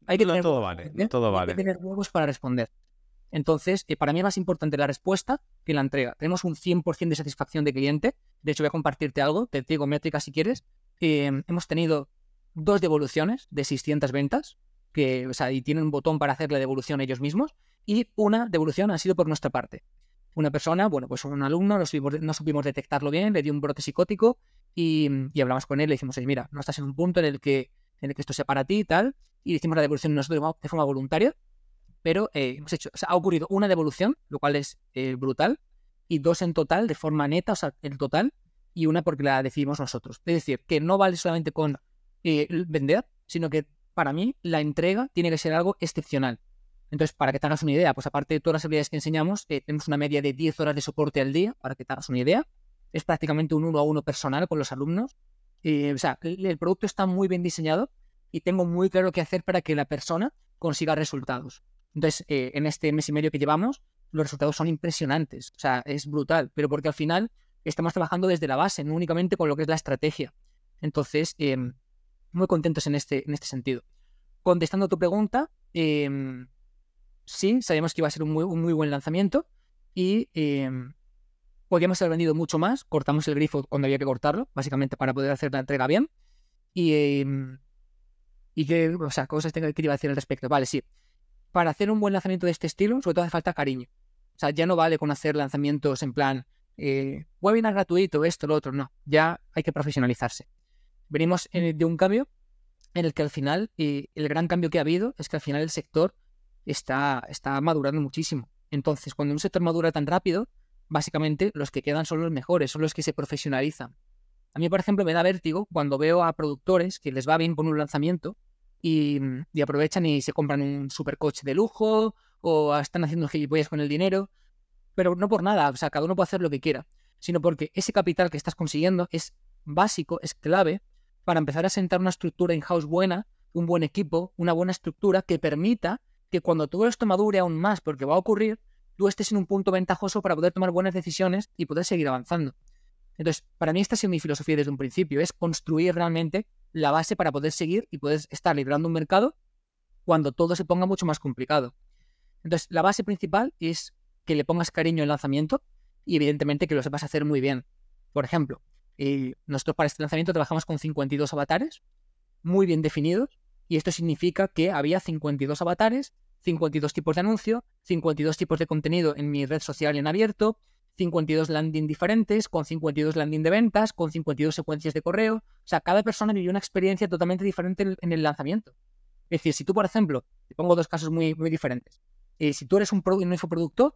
hay que tener, todo vale, todo vale. tener huevos para responder. Entonces, eh, para mí es más importante la respuesta que la entrega. Tenemos un 100% de satisfacción de cliente. De hecho, voy a compartirte algo, te digo métrica si quieres. Em, hemos tenido dos devoluciones de 600 ventas, que, o sea, y tienen un botón para hacer la devolución ellos mismos, y una devolución ha sido por nuestra parte. Una persona, bueno, pues un alumno, no supimos, no supimos detectarlo bien, le dio un brote psicótico y, hablamos con él, le dijimos, mira, no estás en un punto en el que, en el que esto sea para ti y tal, y hicimos la devolución nosotros de forma voluntaria, pero eh, hemos hecho, ha ocurrido una devolución, lo cual es eh, brutal, y dos en total de forma neta, o sea, en total, y una porque la decidimos nosotros. Es decir, que no vale solamente con eh, vender, sino que para mí la entrega tiene que ser algo excepcional. Entonces, para que te hagas una idea, pues aparte de todas las habilidades que enseñamos, tenemos una media de 10 horas de soporte al día, para que te hagas una idea. Es prácticamente un uno a uno personal con los alumnos. O sea, el producto está muy bien diseñado y tengo muy claro qué hacer para que la persona consiga resultados. Entonces, eh, en este mes y medio que llevamos, los resultados son impresionantes. O sea, es brutal, pero porque al final estamos trabajando desde la base, no únicamente con lo que es la estrategia. Entonces, em, muy contentos en este, en este sentido. Contestando tu pregunta, em, sí, sabíamos que iba a ser un muy, un muy buen lanzamiento y podíamos haber vendido mucho más. Cortamos el grifo cuando había que cortarlo, básicamente para poder hacer la entrega bien. Y y qué o sea, cosas tengo que iba a decir al respecto. Vale, sí. Para hacer un buen lanzamiento de este estilo, sobre todo hace falta cariño. O sea, ya no vale con hacer lanzamientos en plan eh, webinar gratuito, esto, lo otro, no. Ya hay que profesionalizarse. Venimos de un cambio en el que al final, y el gran cambio que ha habido es que al final el sector está, está madurando muchísimo. Entonces, cuando un sector madura tan rápido, básicamente los que quedan son los mejores, son los que se profesionalizan. A mí, por ejemplo, me da vértigo cuando veo a productores que les va bien con un lanzamiento Mm, y, aprovechan y se compran un supercoche de lujo o están haciendo gilipollas con el dinero, pero no por nada, o sea, cada uno puede hacer lo que quiera, sino porque ese capital que estás consiguiendo es básico, es clave para empezar a sentar una estructura in-house buena, un buen equipo, una buena estructura que permita que cuando todo esto madure aún más, porque va a ocurrir, tú estés en un punto ventajoso para poder tomar buenas decisiones y poder seguir avanzando. Entonces, para mí esta ha sido mi filosofía desde un principio, es construir realmente la base para poder seguir y poder estar liderando un mercado cuando todo se ponga mucho más complicado. Entonces, la base principal es que le pongas cariño al lanzamiento y evidentemente que lo sepas hacer muy bien. Por ejemplo, eh, nosotros para este lanzamiento trabajamos con 52 avatares muy bien definidos y esto significa que había 52 avatares 52 tipos de anuncio, 52 tipos de contenido en mi red social en abierto, 52 landing diferentes, con 52 landing de ventas, con 52 secuencias de correo. O sea, cada persona vivió una experiencia totalmente diferente en el lanzamiento. Es decir, si tú, por ejemplo, te pongo dos casos muy, muy diferentes. Eh, si tú eres un, un infoproductor,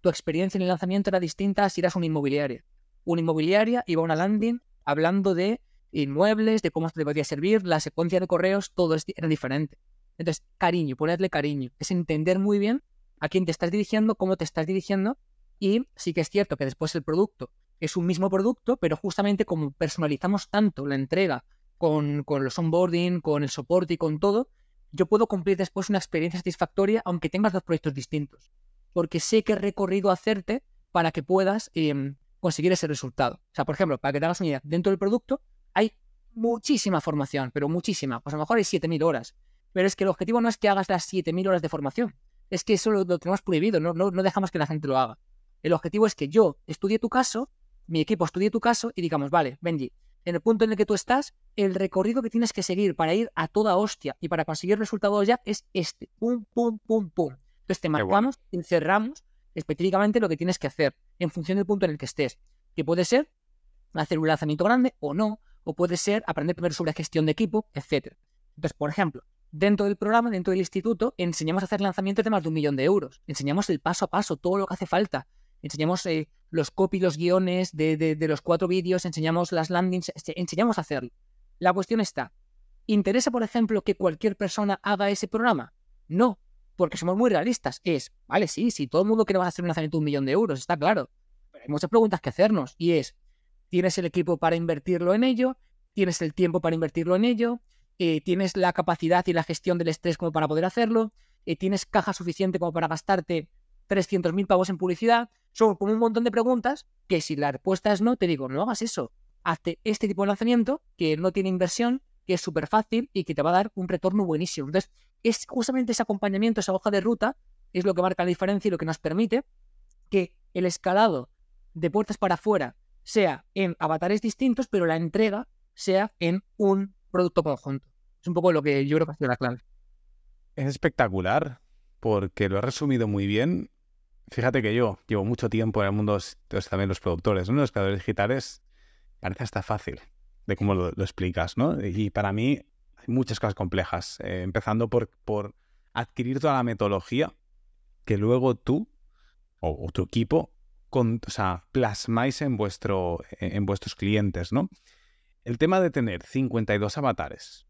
tu experiencia en el lanzamiento era distinta si eras una inmobiliaria. Una inmobiliaria iba a una landing hablando de inmuebles, de cómo te podía servir, la secuencia de correos, todo era diferente. Entonces, cariño, ponerle cariño, es entender muy bien a quién te estás dirigiendo, cómo te estás dirigiendo, y sí que es cierto que después el producto es un mismo producto, pero justamente como personalizamos tanto la entrega con, con los onboarding, con el soporte y con todo, yo puedo cumplir después una experiencia satisfactoria aunque tengas dos proyectos distintos. Porque sé qué recorrido hacerte para que puedas em, conseguir ese resultado. O sea, por ejemplo, para que te hagas una idea, dentro del producto hay muchísima formación, pero muchísima. Pues a lo mejor hay 7.000 horas. Pero es que el objetivo no es que hagas las 7.000 horas de formación. Es que eso lo, tenemos prohibido, no, no, no dejamos que la gente lo haga. El objetivo es que yo estudie tu caso, mi equipo estudie tu caso y digamos, vale, Benji, en el punto en el que tú estás, el recorrido que tienes que seguir para ir a toda hostia y para conseguir resultados ya es este. Pum, pum, pum, pum. Entonces te marcamos, encerramos específicamente lo que tienes que hacer en función del punto en el que estés. Que puede ser hacer un lanzamiento grande o no, o puede ser aprender primero sobre gestión de equipo, etc. Entonces, por ejemplo, dentro del programa, dentro del instituto, enseñamos a hacer lanzamientos de más de un millón de euros. Enseñamos el paso a paso, todo lo que hace falta. Enseñamos eh, los copy, los guiones de, los cuatro vídeos, enseñamos las landings, enseñamos a hacerlo. La cuestión está, ¿interesa, por ejemplo, que cualquier persona haga ese programa? No, porque somos muy realistas. Es, vale, sí, si todo el mundo quiere hacer un lanzamiento de un millón de euros, está claro. Pero hay muchas preguntas que hacernos y es, ¿tienes el equipo para invertirlo en ello? ¿Tienes el tiempo para invertirlo en ello? Eh, ¿Tienes la capacidad y la gestión del estrés como para poder hacerlo? Eh, ¿Tienes caja suficiente como para gastarte 300.000 pavos en publicidad? Son como un montón de preguntas que si la respuesta es no, te digo, no hagas eso. Hazte este tipo de lanzamiento que no tiene inversión, que es súper fácil y que te va a dar un retorno buenísimo. Entonces, es justamente ese acompañamiento, esa hoja de ruta, es lo que marca la diferencia y lo que nos permite que el escalado de puertas para afuera sea en avatares distintos, pero la entrega sea en un producto conjunto. Es un poco lo que yo creo que ha sido la clave. Es espectacular porque lo has resumido muy bien Fíjate que yo llevo mucho tiempo en el mundo, entonces también los productores, los creadores digitales, parece hasta fácil de cómo lo, explicas, ¿no? Y para mí hay muchas cosas complejas, eh, empezando por, por adquirir toda la metodología que luego tú o, tu equipo con, o sea, plasmáis en, vuestro, en vuestros clientes, ¿no? El tema de tener 52 avatares.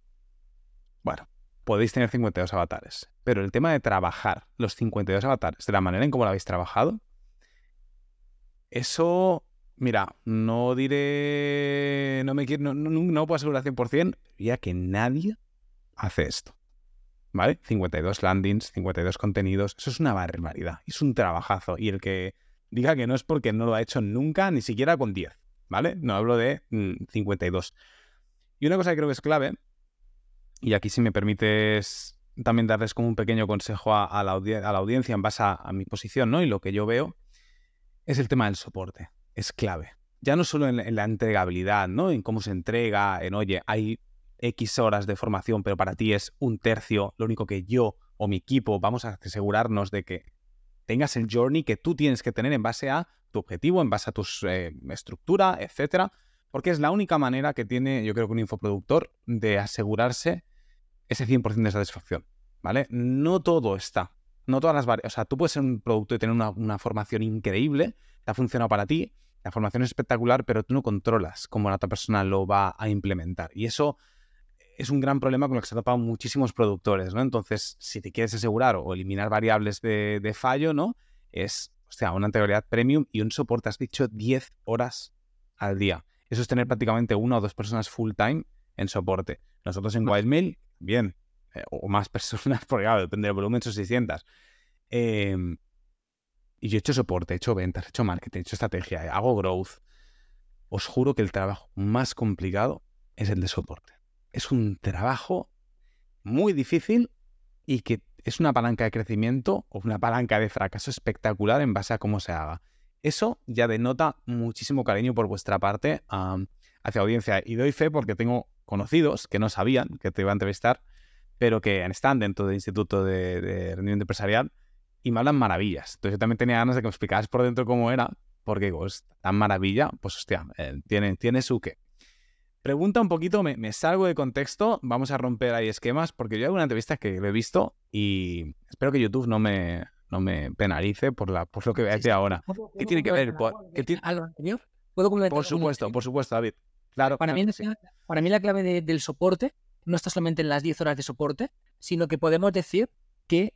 Bueno, podéis tener 52 avatares. Pero el tema de trabajar los 52 avatares de la manera en cómo lo habéis trabajado, eso, mira, no diré, no me quiero, no, puedo asegurar 100%, ya que nadie hace esto. ¿Vale? 52 landings, 52 contenidos, eso es una barbaridad, es un trabajazo. Y el que diga que no es porque no lo ha hecho nunca, ni siquiera con 10, ¿vale? No hablo de 52. Mm, y una cosa que creo que es clave y aquí si me permites también darles como un pequeño consejo a, la, audiencia en base a, mi posición ¿no? y lo que yo veo, es el tema del soporte. Es clave. Ya no solo en, la entregabilidad, ¿no? En cómo se entrega, en oye, hay X horas de formación, pero para ti es un tercio, lo único que yo o mi equipo vamos a asegurarnos de que tengas el journey que tú tienes que tener en base a tu objetivo, en base a tu eh, estructura, etcétera, porque es la única manera que tiene, yo creo que un infoproductor, de asegurarse ese 100% de satisfacción, ¿vale? No todo está, no todas las varias, o sea, tú puedes ser un producto y tener una, formación increíble, que ha funcionado para ti, la formación es espectacular, pero tú no controlas cómo la otra persona lo va a implementar. Y eso es un gran problema con el que se topado muchísimos productores, ¿no? Entonces, si te quieres asegurar o eliminar variables de, fallo, ¿no? Es, o sea, una anterioridad premium y un soporte, has dicho, 10 horas al día. Eso es tener prácticamente una o dos personas full time en soporte. Nosotros en Wildmail bien, eh, o más personas, porque claro, depende del volumen, son 600. Em, y yo he hecho soporte, he hecho ventas, he hecho marketing, he hecho estrategia, hago growth. Os juro que el trabajo más complicado es el de soporte. Es un trabajo muy difícil y que es una palanca de crecimiento o una palanca de fracaso espectacular en base a cómo se haga. Eso ya denota muchísimo cariño por vuestra parte hacia audiencia. Y doy fe porque tengo conocidos que no sabían que te iba a entrevistar, pero que están dentro del Instituto de, de Empresarial y me hablan maravillas. Entonces yo también tenía ganas de que me explicaras por dentro cómo era, porque digo, es tan maravilla, pues hostia, eh, tiene, tiene su qué. Pregunta un poquito, me, salgo de contexto, vamos a romper ahí esquemas, porque yo hago una entrevista que lo he visto y espero que YouTube no me, no me penalice por, la, por lo que voy a decir ahora. ¿Qué tiene que ver? ¿Algo anterior? ¿Puedo Por supuesto, por supuesto, David. Claro. Para, Mí, para mí la clave del soporte no está solamente en las 10 horas de soporte, sino que podemos decir que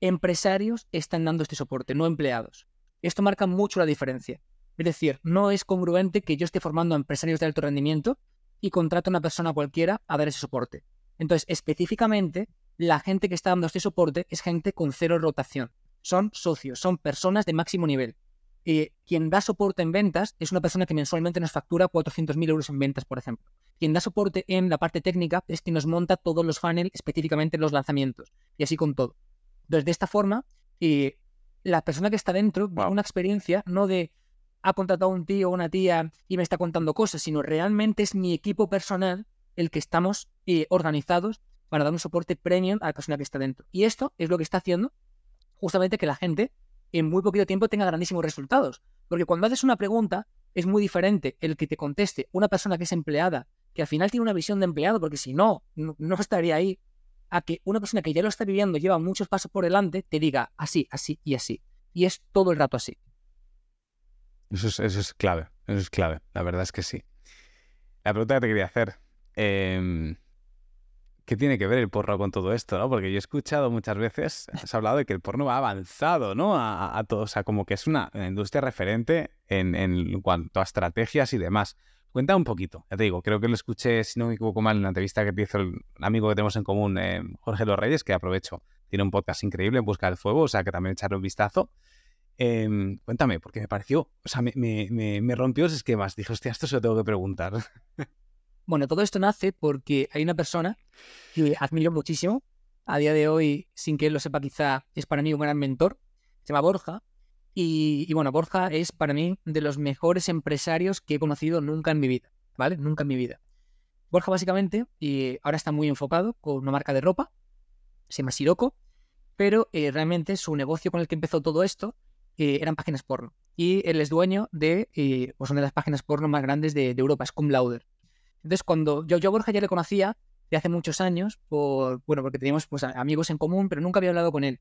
empresarios están dando este soporte, no empleados. Esto marca mucho la diferencia. Es decir, no es congruente que yo esté formando a empresarios de alto rendimiento y contrato a una persona cualquiera a dar ese soporte. Entonces, específicamente, la gente que está dando este soporte es gente con cero rotación. Son socios, son personas de máximo nivel. Y quien da soporte en ventas es una persona que mensualmente nos factura 400.000 euros en ventas, por ejemplo. Quien da soporte en la parte técnica es quien nos monta todos los funnels, específicamente los lanzamientos, y así con todo. Entonces, de esta forma, eh, la persona que está dentro wow. una experiencia no de ha contratado un tío o una tía y me está contando cosas, sino realmente es mi equipo personal el que estamos eh, organizados para dar un soporte premium a la persona que está dentro. Y esto es lo que está haciendo justamente que la gente en muy poquito tiempo tenga grandísimos resultados. Porque cuando haces una pregunta, es muy diferente el que te conteste una persona que es empleada, que al final tiene una visión de empleado, porque si no, no, estaría ahí, a que una persona que ya lo está viviendo, lleva muchos pasos por delante, te diga así, así y así. Y es todo el rato así. Eso es, eso es clave, eso es clave, la verdad es que sí. La pregunta que te quería hacer, eh, ¿qué tiene que ver el porno con todo esto? ¿no? Porque yo he escuchado muchas veces, has hablado de que el porno va avanzado, ¿no? A, a todo, o sea, como que es una, industria referente en, cuanto a estrategias y demás. Cuenta un poquito, ya te digo, creo que lo escuché, si no me equivoco mal, en la entrevista que te hizo el amigo que tenemos en común, eh, Jorge Los Reyes, que aprovecho, tiene un podcast increíble, En Busca del Fuego, o sea, que también echarle un vistazo. Eh, cuéntame, porque me pareció, o sea, me, me, me, rompió los esquemas. Dije, hostia, esto se lo tengo que preguntar. Bueno, todo esto nace porque hay una persona que admiro muchísimo. A día de hoy, sin que él lo sepa, quizá es para mí un gran mentor. Se llama Borja. Y, y, bueno, Borja es para mí de los mejores empresarios que he conocido nunca en mi vida. ¿Vale? Nunca en mi vida. Borja, básicamente, y ahora está muy enfocado con una marca de ropa. Se llama Siroco. Pero eh, realmente su negocio con el que empezó todo esto eh, eran páginas porno. Y él es dueño de eh, pues una de las páginas porno más grandes de, Europa, es Cum Lauder. Entonces, cuando yo, yo a Borja ya le conocía de hace muchos años, por, bueno, porque teníamos pues, amigos en común, pero nunca había hablado con él.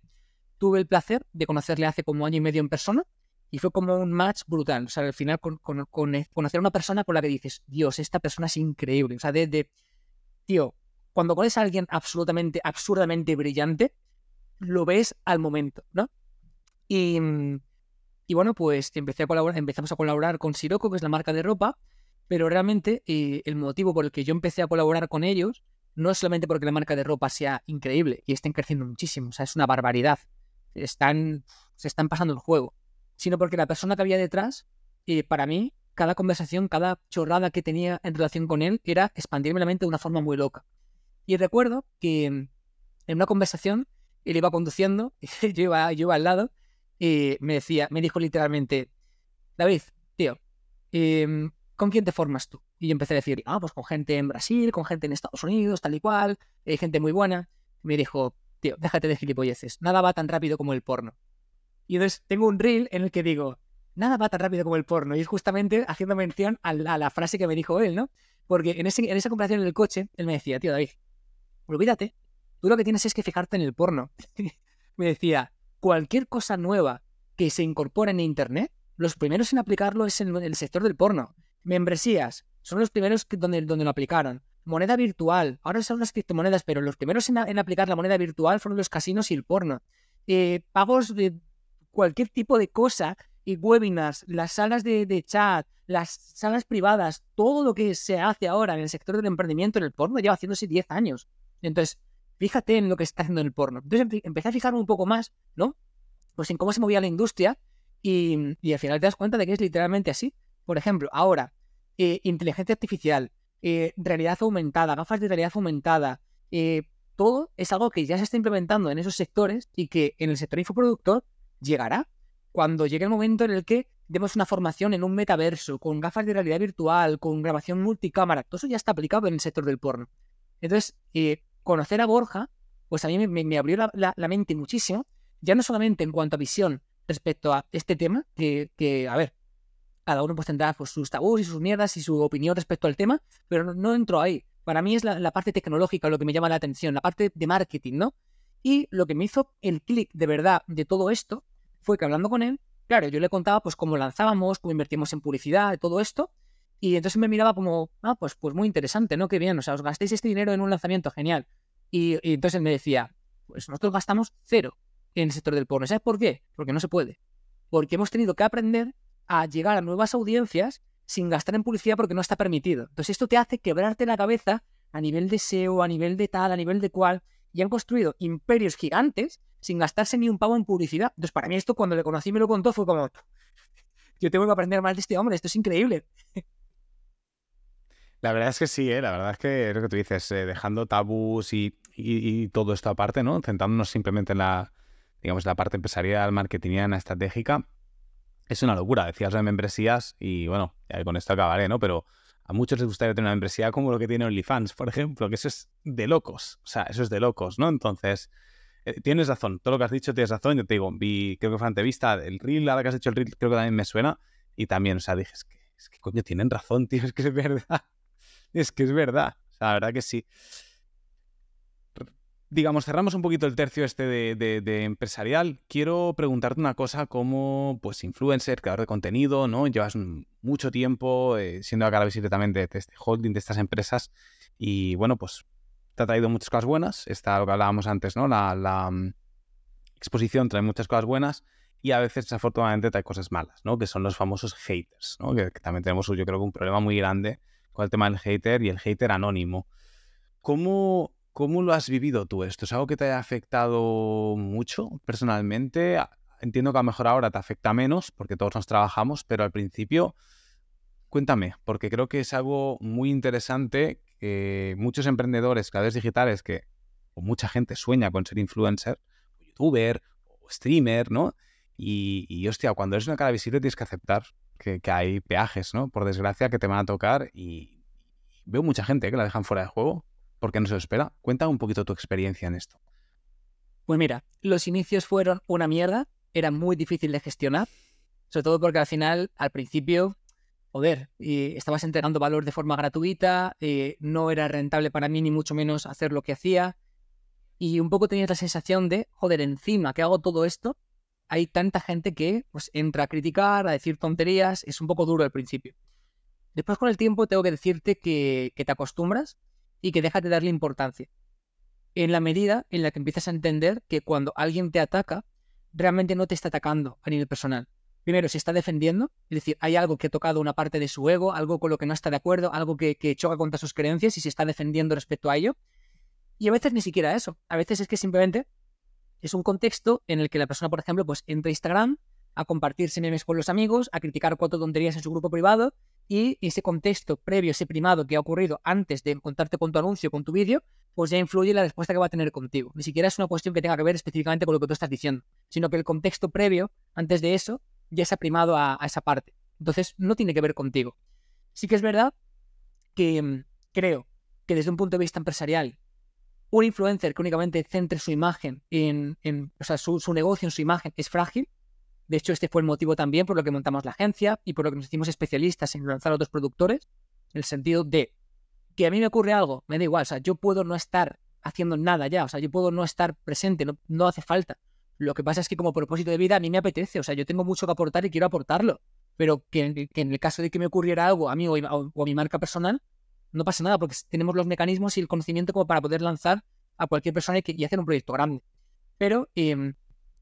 Tuve el placer de conocerle hace como año y medio en persona y fue como un match brutal. O sea, al final con, con, conocer a una persona con la que dices, Dios, esta persona es increíble. O sea, de, de tío, cuando conoces a alguien absolutamente, absurdamente brillante, lo ves al momento, ¿no? Y, y bueno, pues empecé a colaborar, empezamos a colaborar con Siroco, que es la marca de ropa, pero realmente eh, el motivo por el que yo empecé a colaborar con ellos no es solamente porque la marca de ropa sea increíble y estén creciendo muchísimo, o sea, es una barbaridad, están, se están pasando el juego, sino porque la persona que había detrás, eh, para mí, cada conversación, cada chorrada que tenía en relación con él era expandirme la mente de una forma muy loca. Y recuerdo que en una conversación él iba conduciendo, yo iba, yo iba al lado, y me decía, me dijo literalmente, David, tío, eh, ¿con quién te formas tú? Y yo empecé a decir, ah, pues con gente en Brasil, con gente en Estados Unidos, tal y cual, hay gente muy buena. Me dijo, tío, déjate de gilipolleces, nada va tan rápido como el porno. Y entonces tengo un reel en el que digo, nada va tan rápido como el porno. Y es justamente haciendo mención a la, frase que me dijo él, ¿no? Porque en, ese, en esa comparación en el coche, él me decía, tío David, olvídate, tú lo que tienes es que fijarte en el porno. me decía, cualquier cosa nueva que se incorpore en Internet, los primeros en aplicarlo es en el sector del porno. Membresías, son los primeros donde, donde lo aplicaron. Moneda virtual, ahora son las criptomonedas, pero los primeros en, aplicar la moneda virtual fueron los casinos y el porno. Eh, pagos de cualquier tipo de cosa, y webinars, las salas de, de, chat, las salas privadas, todo lo que se hace ahora en el sector del emprendimiento en el porno lleva haciéndose 10 años. Entonces, fíjate en lo que está haciendo en el porno. Entonces empecé a fijarme un poco más, ¿no? Pues en cómo se movía la industria y, al final te das cuenta de que es literalmente así. Por ejemplo, ahora, eh, inteligencia artificial, eh, realidad aumentada, gafas de realidad aumentada, eh, todo es algo que ya se está implementando en esos sectores y que en el sector infoproductor llegará cuando llegue el momento en el que demos una formación en un metaverso, con gafas de realidad virtual, con grabación multicámara. Todo eso ya está aplicado en el sector del porno. Entonces, conocer a Borja, pues a mí me, abrió la, mente muchísimo, ya no solamente en cuanto a visión respecto a este tema, que, a ver, cada uno pues tendrá pues, sus tabús y sus mierdas y su opinión respecto al tema, pero no, no entro ahí. Para mí es la, parte tecnológica lo que me llama la atención, la parte de marketing, ¿no? Y lo que me hizo el clic de verdad de todo esto fue que hablando con él, claro, yo le contaba pues cómo lanzábamos, cómo invertíamos en publicidad, todo esto, y entonces me miraba como, ah, pues, pues muy interesante, ¿no? Qué bien, o sea, os gastéis este dinero en un lanzamiento, genial. Y, entonces me decía, pues nosotros gastamos cero en el sector del porno. ¿Sabes por qué? Porque no se puede. Porque hemos tenido que aprender a llegar a nuevas audiencias sin gastar en publicidad porque no está permitido. Entonces esto te hace quebrarte la cabeza a nivel de SEO, a nivel de tal, a nivel de cual, y han construido imperios gigantes sin gastarse ni un pavo en publicidad. Entonces para mí esto cuando le conocí me lo contó fue como, yo tengo que aprender más de este hombre, esto es increíble. La verdad es que sí, ¿eh? la verdad es que lo que tú dices, eh, dejando tabús y, todo esto aparte, ¿no? Centrándonos simplemente en la, digamos, la parte empresarial, marketingiana, estratégica, es una locura. Decías de membresías y bueno, ya con esto acabaré, ¿no? Pero a muchos les gustaría tener una membresía como lo que tiene OnlyFans, por ejemplo, que eso es de locos. O sea, eso es de locos, ¿no? Entonces, eh, tienes razón. Todo lo que has dicho tienes razón. Yo te digo, vi, creo que fue entrevista, el reel, ahora que has hecho el reel, creo que también me suena. Y también, o sea, dije, es que, es que coño, tienen razón, tío, es que es verdad. Es que es verdad. O sea, la verdad que sí digamos, cerramos un poquito el tercio este de, empresarial. Quiero preguntarte una cosa como, pues, influencer, creador de contenido, ¿no? Llevas mucho tiempo eh, siendo a cara visible también de, este holding, de estas empresas. Y, bueno, pues, te ha traído muchas cosas buenas. Está lo que hablábamos antes, ¿no? La, mm, exposición trae muchas cosas buenas y a veces, desafortunadamente, trae cosas malas, ¿no? Que son los famosos haters, ¿no? Que, también tenemos, yo creo un problema muy grande con el tema del hater y el hater anónimo. ¿Cómo ¿Cómo lo has vivido tú esto? ¿Es algo que te haya afectado mucho personalmente? Entiendo que a lo mejor ahora te afecta menos porque todos nos trabajamos, pero al principio, cuéntame, porque creo que es algo muy interesante que muchos emprendedores, creadores digitales, que o mucha gente sueña con ser influencer, o youtuber, o streamer, ¿no? Y, y, hostia, cuando eres una cara visible tienes que aceptar que, hay peajes, ¿no? Por desgracia, que te van a tocar y veo mucha gente que la dejan fuera de juego porque no se lo espera. Cuenta un poquito tu experiencia en esto. Pues mira, los inicios fueron una mierda, era muy difícil de gestionar, sobre todo porque al final, al principio, joder, y estabas entregando valor de forma gratuita, eh, no era rentable para mí ni mucho menos hacer lo que hacía, y un poco tenías la sensación de, joder, encima que hago todo esto, hay tanta gente que pues entra a criticar, a decir tonterías, es un poco duro al principio. Después con el tiempo tengo que decirte que, te acostumbras y que dejas de darle importancia. En la medida en la que empiezas a entender que cuando alguien te ataca, realmente no te está atacando a nivel personal. Primero, se está defendiendo, es decir, hay algo que ha tocado una parte de su ego, algo con lo que no está de acuerdo, algo que, choca contra sus creencias y se está defendiendo respecto a ello. Y a veces ni siquiera eso. A veces es que simplemente es un contexto en el que la persona, por ejemplo, pues entra a Instagram a compartirse memes con los amigos, a criticar cuatro tonterías en su grupo privado y ese contexto previo, ese primado que ha ocurrido antes de contarte con tu anuncio, con tu vídeo, pues ya influye la respuesta que va a tener contigo. Ni siquiera es una cuestión que tenga que ver específicamente con lo que tú estás diciendo, sino que el contexto previo, antes de eso, ya se ha primado a, esa parte. Entonces, no tiene que ver contigo. Sí que es verdad que mm, creo que desde un punto de vista empresarial, un influencer que únicamente centre su imagen en, o sea, su, su negocio en su imagen es frágil, de hecho, este fue el motivo también por lo que montamos la agencia y por lo que nos hicimos especialistas en lanzar a otros productores, en el sentido de que a mí me ocurre algo, me da igual, o sea, yo puedo no estar haciendo nada ya, o sea, yo puedo no estar presente, no, hace falta. Lo que pasa es que como propósito de vida a mí me apetece, o sea, yo tengo mucho que aportar y quiero aportarlo, pero que, en el caso de que me ocurriera algo a mí o, a mi marca personal, no pasa nada porque tenemos los mecanismos y el conocimiento como para poder lanzar a cualquier persona y, hacer un proyecto grande. Pero em,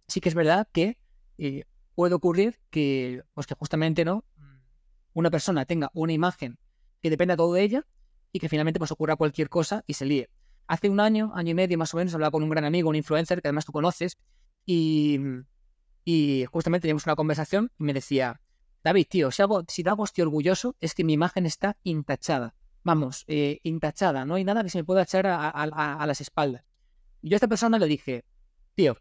sí que es verdad que eh, puede ocurrir que, pues que justamente no una persona tenga una imagen que dependa todo de ella y que finalmente pues ocurra cualquier cosa y se líe. Hace un año, año y medio más o menos, hablaba con un gran amigo, un influencer que además tú conoces, y, justamente teníamos una conversación y me decía, David, tío, si algo, si algo estoy orgulloso es que mi imagen está intachada. Vamos, eh, intachada, no hay nada que se me pueda echar a, las espaldas. Y yo a esta persona le dije, tío,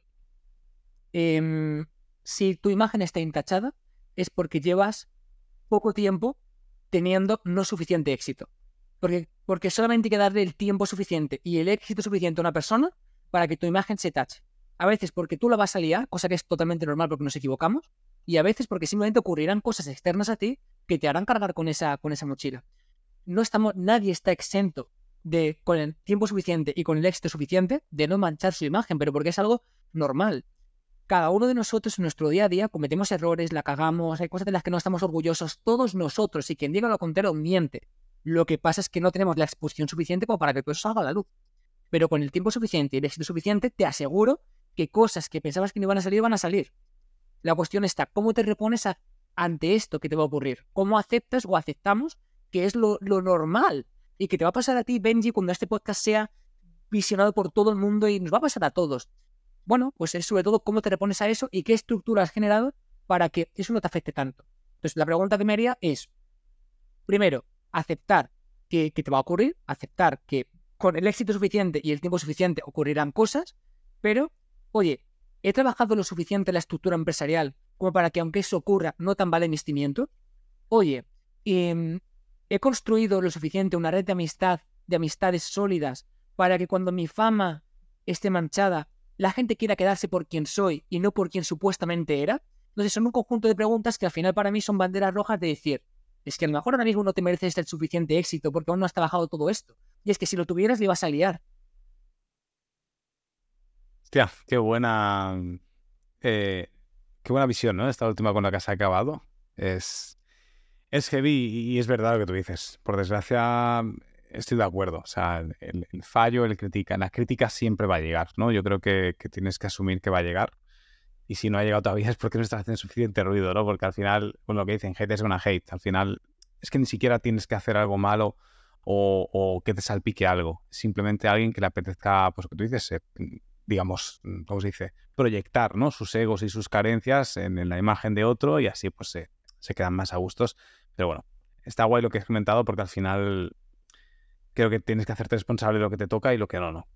eh, si tu imagen está intachada, es porque llevas poco tiempo teniendo no suficiente éxito. Porque, porque solamente hay que darle el tiempo suficiente y el éxito suficiente a una persona para que tu imagen se tache. A veces porque tú la vas a liar, cosa que es totalmente normal porque nos equivocamos, y a veces porque simplemente ocurrirán cosas externas a ti que te harán cargar con esa, con esa mochila. No estamos, nadie está exento de, con el tiempo suficiente y con el éxito suficiente, de no manchar su imagen, pero porque es algo normal. Cada uno de nosotros en nuestro día a día cometemos errores, la cagamos, hay cosas de las que no estamos orgullosos, todos nosotros, y quien diga lo contrario miente. Lo que pasa es que no tenemos la exposición suficiente como para que todo eso salga a la luz. Pero con el tiempo suficiente y el éxito suficiente, te aseguro que cosas que pensabas que no iban a salir van a salir. La cuestión está, ¿cómo te repones ante esto que te va a ocurrir? ¿Cómo aceptas o aceptamos que es lo, normal? Y que te va a pasar a ti, Benji, cuando este podcast sea visionado por todo el mundo y nos va a pasar a todos. Bueno, pues es sobre todo cómo te repones a eso y qué estructura has generado para que eso no te afecte tanto. Entonces, la pregunta que me haría es, primero, aceptar que, te va a ocurrir, aceptar que con el éxito suficiente y el tiempo suficiente ocurrirán cosas, pero, oye, he trabajado lo suficiente en la estructura empresarial como para que aunque eso ocurra, no tan vale mis cimientos. Oye, em, he construido lo suficiente una red de amistad, de amistades sólidas, para que cuando mi fama esté manchada, la gente quiera quedarse por quien soy y no por quien supuestamente era. Entonces son un conjunto de preguntas que al final para mí son banderas rojas de decir, es que a lo mejor ahora mismo no te mereces el suficiente éxito porque aún no has trabajado todo esto. Y es que si lo tuvieras le ibas a liar. Hostia, qué buena. Eh, qué buena visión, ¿no? Esta última con la que has acabado. Es. Es heavy y es verdad lo que tú dices. Por desgracia, estoy de acuerdo. O sea, el, fallo, el critica, la crítica siempre va a llegar, ¿no? Yo creo que, tienes que asumir que va a llegar y si no ha llegado todavía es porque no estás haciendo suficiente ruido, ¿no? Porque al final, con lo que dicen, hate es una hate. Al final, es que ni siquiera tienes que hacer algo malo o, que te salpique algo. Simplemente alguien que le apetezca, pues lo que tú dices, eh, digamos, ¿cómo se dice? Proyectar, ¿no? Sus egos y sus carencias en, la imagen de otro y así, pues se, se quedan más a gustos. Pero bueno, está guay lo que has comentado porque al final creo que tienes que hacerte responsable de lo que te toca y lo que no, no.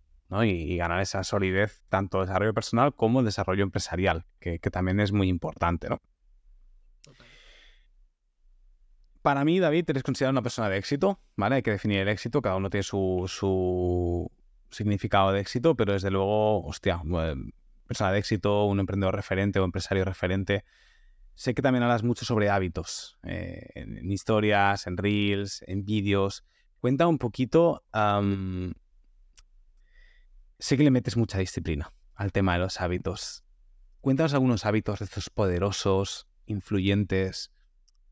Y, ganar esa solidez tanto desarrollo personal como desarrollo empresarial, que, también es muy importante, ¿no? Para mí, David, eres considerado una persona de éxito, ¿vale? Hay que definir el éxito, cada uno tiene su, significado de éxito, pero desde luego, hostia, persona de éxito, un emprendedor referente o empresario referente. Sé que también hablas mucho sobre hábitos, eh, en, historias, en reels, en vídeos. Cuenta un poquito Sé que le metes mucha disciplina al tema de los hábitos. Cuéntanos algunos hábitos de estos poderosos, influyentes.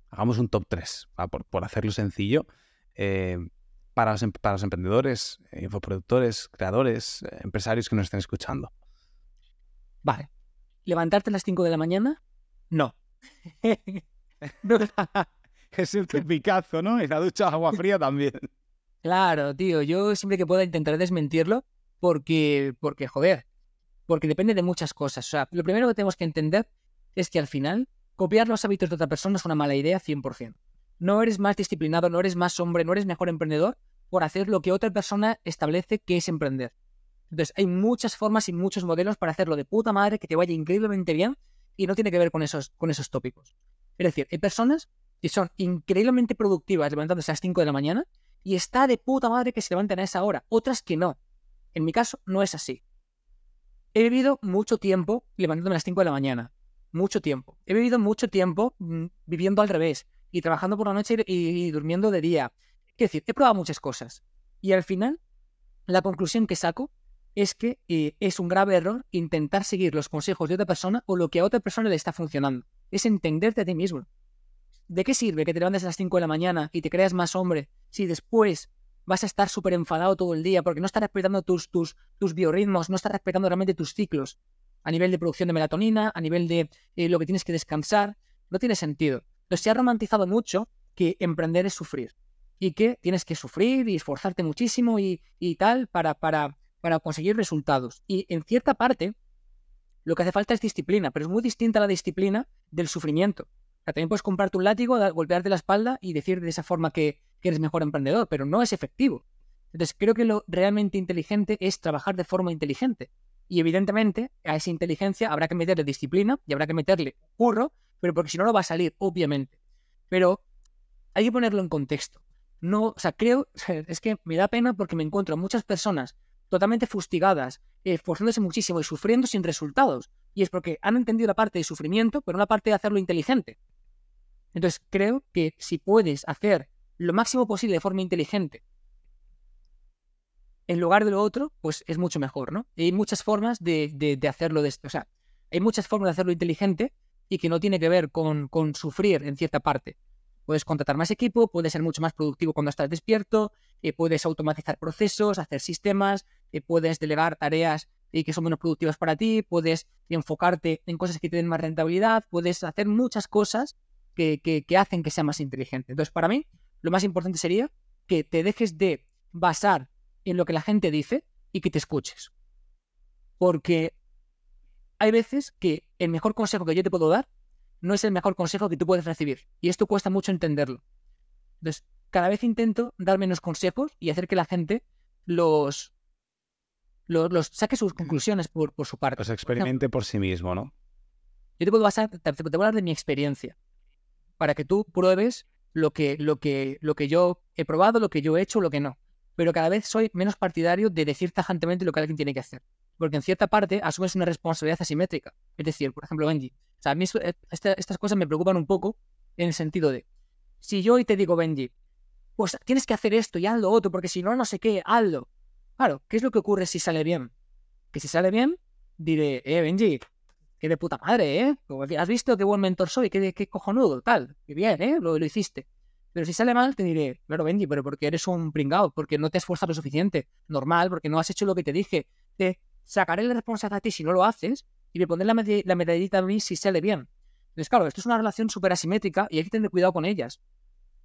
Hagamos un top 3, por, hacerlo sencillo. Eh, para, los, em, para, los, emprendedores, infoproductores, creadores, eh, empresarios que nos estén escuchando. Vale. ¿Levantarte a las 5 de la mañana? No. es el picazo, ¿no? Y la ducha agua fría también. Claro, tío. Yo siempre que pueda intentar desmentirlo, porque, porque, joder, porque depende de muchas cosas. O sea, lo primero que tenemos que entender es que al final copiar los hábitos de otra persona es una mala idea 100%. No eres más disciplinado, no eres más hombre, no eres mejor emprendedor por hacer lo que otra persona establece que es emprender. Entonces, hay muchas formas y muchos modelos para hacerlo de puta madre, que te vaya increíblemente bien y no tiene que ver con esos, con esos tópicos. Es decir, hay personas que son increíblemente productivas levantándose a las 5 de la mañana y está de puta madre que se levanten a esa hora. Otras que no. En mi caso no es así. He vivido mucho tiempo levantándome a las 5 de la mañana. Mucho tiempo. He vivido mucho tiempo mm, viviendo al revés y trabajando por la noche y, durmiendo de día. Es decir, he probado muchas cosas. Y al final, la conclusión que saco es que eh, es un grave error intentar seguir los consejos de otra persona o lo que a otra persona le está funcionando. Es entenderte a ti mismo. ¿De qué sirve que te levantes a las 5 de la mañana y te creas más hombre si después vas a estar súper enfadado todo el día porque no estás respetando tus, tus, tus biorritmos, no estás respetando realmente tus ciclos a nivel de producción de melatonina, a nivel de eh, lo que tienes que descansar. No tiene sentido. Entonces se ha romantizado mucho que emprender es sufrir y que tienes que sufrir y esforzarte muchísimo y, y tal para, para, para conseguir resultados. Y en cierta parte, lo que hace falta es disciplina, pero es muy distinta la disciplina del sufrimiento. O sea, también puedes comprarte un látigo, golpearte la espalda y decir de esa forma que, que eres mejor emprendedor, pero no es efectivo. Entonces creo que lo realmente inteligente es trabajar de forma inteligente. Y evidentemente a esa inteligencia habrá que meterle disciplina y habrá que meterle curro, pero porque si no, no va a salir, obviamente. Pero hay que ponerlo en contexto. no, o sea, creo, es que me da pena porque me encuentro muchas personas totalmente fustigadas, esforzándose muchísimo y sufriendo sin resultados. Y es porque han entendido la parte de sufrimiento, pero la parte de hacerlo inteligente. Entonces creo que si puedes hacer lo máximo posible de forma inteligente en lugar de lo otro, pues es mucho mejor, ¿no? Y hay muchas formas de, de, hacerlo, de, o sea, hay muchas formas de hacerlo inteligente y que no tiene que ver con, con sufrir en cierta parte. Puedes contratar más equipo, puedes ser mucho más productivo cuando estás despierto, eh, puedes automatizar procesos, hacer sistemas, puedes delegar tareas eh, que son menos productivas para ti, puedes enfocarte en cosas que te den más rentabilidad, puedes hacer muchas cosas que, que, hacen que sea más inteligente. Entonces, para mí, lo más importante sería que te dejes de basar en lo que la gente dice y que te escuches. Porque hay veces que el mejor consejo que yo te puedo dar no es el mejor consejo que tú puedes recibir. Y esto cuesta mucho entenderlo. Entonces, cada vez intento dar menos consejos y hacer que la gente los, los, saque sus conclusiones por, por su parte. Los experimente por, sí mismo, ¿no? Yo te puedo, basar, te, puedo hablar de mi experiencia para que tú pruebes lo que, lo, que, lo que yo he probado, lo que yo he hecho, lo que no. Pero cada vez soy menos partidario de decir tajantemente lo que alguien tiene que hacer. Porque en cierta parte asumes una responsabilidad asimétrica. Es decir, por ejemplo, Benji, o sea, a mí eh, estas cosas me preocupan un poco en el sentido de, si yo hoy te digo, Benji, pues tienes que hacer esto y haz lo otro, porque si no, no sé qué, hazlo. Claro, ¿qué es lo que ocurre si sale bien? Que si sale bien, diré, eh, Benji, qué de puta madre, ¿eh? ¿Has visto qué buen mentor soy? Qué, qué cojonudo, tal. Qué bien, ¿eh? Lo, lo hiciste. Pero si sale mal, te diré, claro, Benji, pero porque eres un pringao, porque no te has esforzado lo suficiente. Normal, porque no has hecho lo que te dije. Te sacaré la responsabilidad a ti si no lo haces y me pondré la, la medallita a mí si sale bien. Entonces, claro, esto es una relación súper asimétrica y hay que tener cuidado con ellas.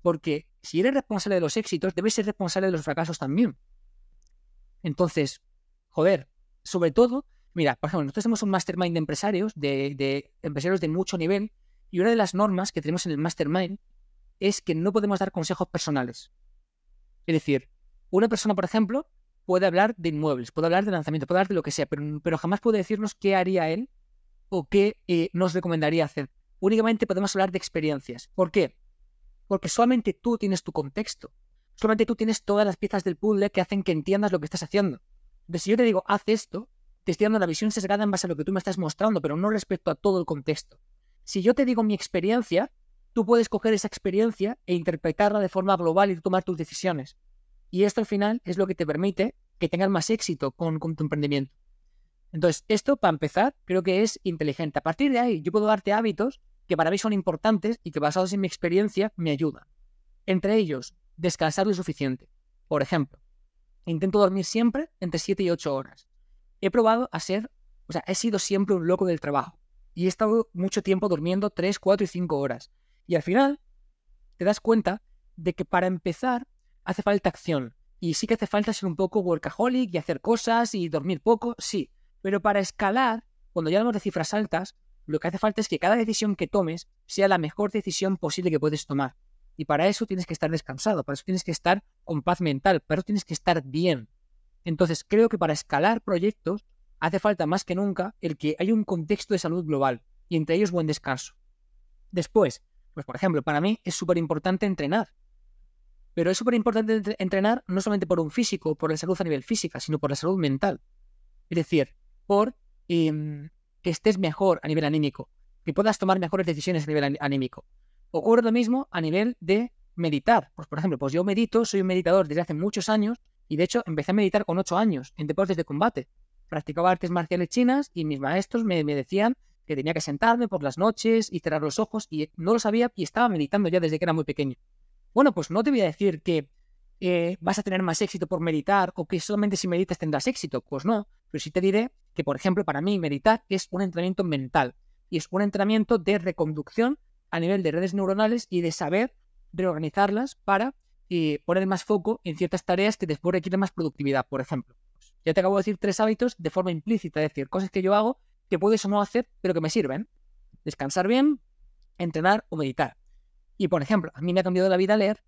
Porque si eres responsable de los éxitos, debes ser responsable de los fracasos también. Entonces, joder, sobre todo, mira, por ejemplo, nosotros tenemos un mastermind de empresarios, de, de empresarios de mucho nivel, y una de las normas que tenemos en el mastermind es que no podemos dar consejos personales. Es decir, una persona, por ejemplo, puede hablar de inmuebles, puede hablar de lanzamiento, puede hablar de lo que sea, pero, jamás puede decirnos qué haría él o qué eh, nos recomendaría hacer. Únicamente podemos hablar de experiencias. ¿Por qué? Porque solamente tú tienes tu contexto. Solamente tú tienes todas las piezas del puzzle que hacen que entiendas lo que estás haciendo. Entonces, si yo te digo, haz esto, te estoy dando la visión sesgada en base a lo que tú me estás mostrando, pero no respecto a todo el contexto. Si yo te digo mi experiencia, tú puedes coger esa experiencia e interpretarla de forma global y tomar tus decisiones. Y esto al final es lo que te permite que tengas más éxito con, tu emprendimiento. Entonces, esto para empezar creo que es inteligente. A partir de ahí, yo puedo darte hábitos que para mí son importantes y que basados en mi experiencia me ayudan. Entre ellos, descansar lo suficiente. Por ejemplo, intento dormir siempre entre 7 y 8 horas. He probado a ser, o sea, he sido siempre un loco del trabajo. Y he estado mucho tiempo durmiendo 3, 4 y 5 horas. Y al final, te das cuenta de que para empezar hace falta acción. Y sí que hace falta ser un poco workaholic y hacer cosas y dormir poco, sí. Pero para escalar, cuando ya hablamos de cifras altas, lo que hace falta es que cada decisión que tomes sea la mejor decisión posible que puedes tomar. Y para eso tienes que estar descansado, para eso tienes que estar con paz mental, para eso tienes que estar bien. Entonces creo que para escalar proyectos hace falta más que nunca el que haya un contexto de salud global y entre ellos buen descanso. Después, pues por ejemplo, para mí es súper importante entrenar. Pero es súper importante entrenar no solamente por un físico, por la salud a nivel física, sino por la salud mental. Es decir, por em, que estés mejor a nivel anímico, que puedas tomar mejores decisiones a nivel anímico. Ocurre lo mismo a nivel de meditar. Pues, por ejemplo, pues yo medito, soy un meditador desde hace muchos años y de hecho empecé a meditar con 8 años en deportes de combate. Practicaba artes marciales chinas y mis maestros me, decían que tenía que sentarme por las noches y cerrar los ojos y no lo sabía y estaba meditando ya desde que era muy pequeño. Bueno, pues no te voy a decir que eh, vas a tener más éxito por meditar o que solamente si meditas tendrás éxito. Pues no, pero sí te diré que, por ejemplo, para mí meditar es un entrenamiento mental y es un entrenamiento de reconducción a nivel de redes neuronales y de saber reorganizarlas para eh, poner más foco en ciertas tareas que después requieren más productividad, por ejemplo. Ya te acabo de decir tres hábitos de forma implícita, es decir, cosas que yo hago que puedes o no hacer, pero que me sirven. Descansar bien, entrenar o meditar. Y por ejemplo, a mí me ha cambiado la vida leer.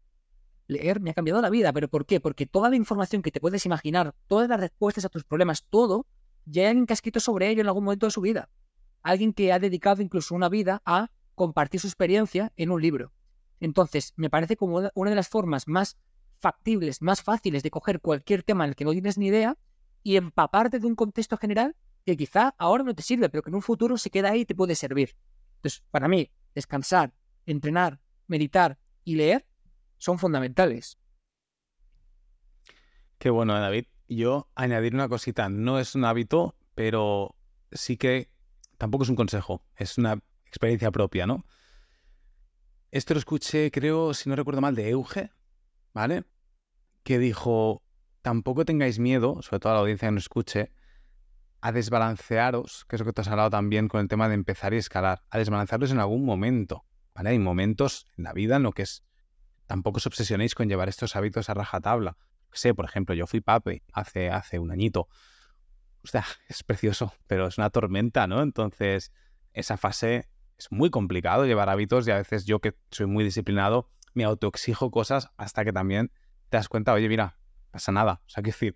Leer me ha cambiado la vida, pero ¿por qué? Porque toda la información que te puedes imaginar, todas las respuestas a tus problemas, todo, ya hay alguien que ha escrito sobre ello en algún momento de su vida. Alguien que ha dedicado incluso una vida a compartir su experiencia en un libro. Entonces, me parece como una de las formas más factibles, más fáciles de coger cualquier tema en el que no tienes ni idea y empaparte de un contexto general que quizá ahora no te sirve, pero que en un futuro se queda ahí y te puede servir. Entonces, para mí, descansar, entrenar, meditar y leer son fundamentales. Qué bueno, David. Yo añadir una cosita, no es un hábito, pero sí que tampoco es un consejo, es una experiencia propia, ¿no? Esto lo escuché, creo, si no recuerdo mal, de Euge, ¿vale? Que dijo, tampoco tengáis miedo, sobre todo a la audiencia que nos escuche, a desbalancearos, que es lo que te has hablado también con el tema de empezar y escalar, a desbalancearos en algún momento, ¿vale? Hay momentos en la vida en lo que es, tampoco os obsesionéis con llevar estos hábitos a rajatabla. Sé, por ejemplo, yo fui papi hace, hace un añito. O sea, es precioso, pero es una tormenta, ¿no? Entonces, esa fase es muy complicado llevar hábitos y a veces yo que soy muy disciplinado me autoexijo cosas hasta que también te das cuenta, oye, mira, pasa nada. O sea, que decir,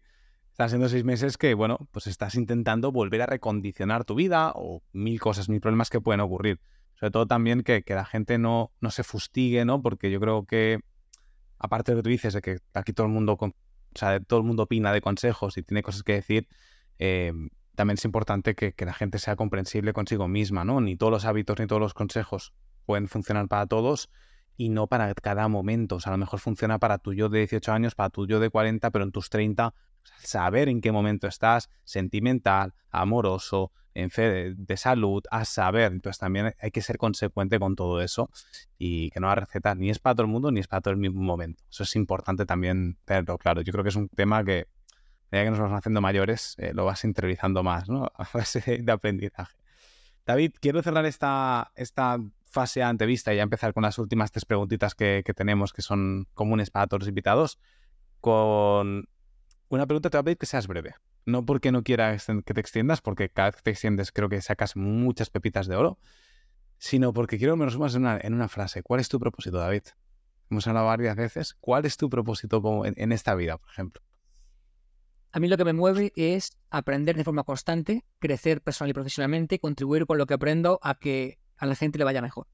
están siendo seis meses que, bueno, pues estás intentando volver a recondicionar tu vida o mil cosas, mil problemas que pueden ocurrir. Sobre todo también que, la gente no, no se fustigue, ¿no? Porque yo creo que, aparte de lo que tú dices, de que aquí todo el mundo, o sea, todo el mundo opina de consejos y tiene cosas que decir, eh, también es importante que, la gente sea comprensible consigo misma, ¿no? Ni todos los hábitos ni todos los consejos pueden funcionar para todos y no para cada momento. O sea, a lo mejor funciona para tu yo de 18 años, para tu yo de 40, pero en tus 30, saber en qué momento estás, sentimental, amoroso, en de, salud, a saber. Entonces también hay que ser consecuente con todo eso y que no la receta ni es para todo el mundo ni es para todo el mismo momento. Eso es importante también tenerlo claro. Yo creo que es un tema que medida que nos vamos haciendo mayores, eh, lo vas interiorizando más, ¿no? A base de aprendizaje. David, quiero cerrar esta, esta fase antevista y ya empezar con las últimas tres preguntitas que, tenemos, que son comunes para todos los invitados, con una pregunta te voy a pedir que seas breve. No porque no quiera que te extiendas, porque cada vez que te extiendes creo que sacas muchas pepitas de oro, sino porque quiero que me resumas en una, en una frase. ¿Cuál es tu propósito, David? Hemos hablado varias veces. ¿Cuál es tu propósito en esta vida, por ejemplo? A mí lo que me mueve es aprender de forma constante, crecer personal y profesionalmente contribuir con lo que aprendo a que a la gente le vaya mejor.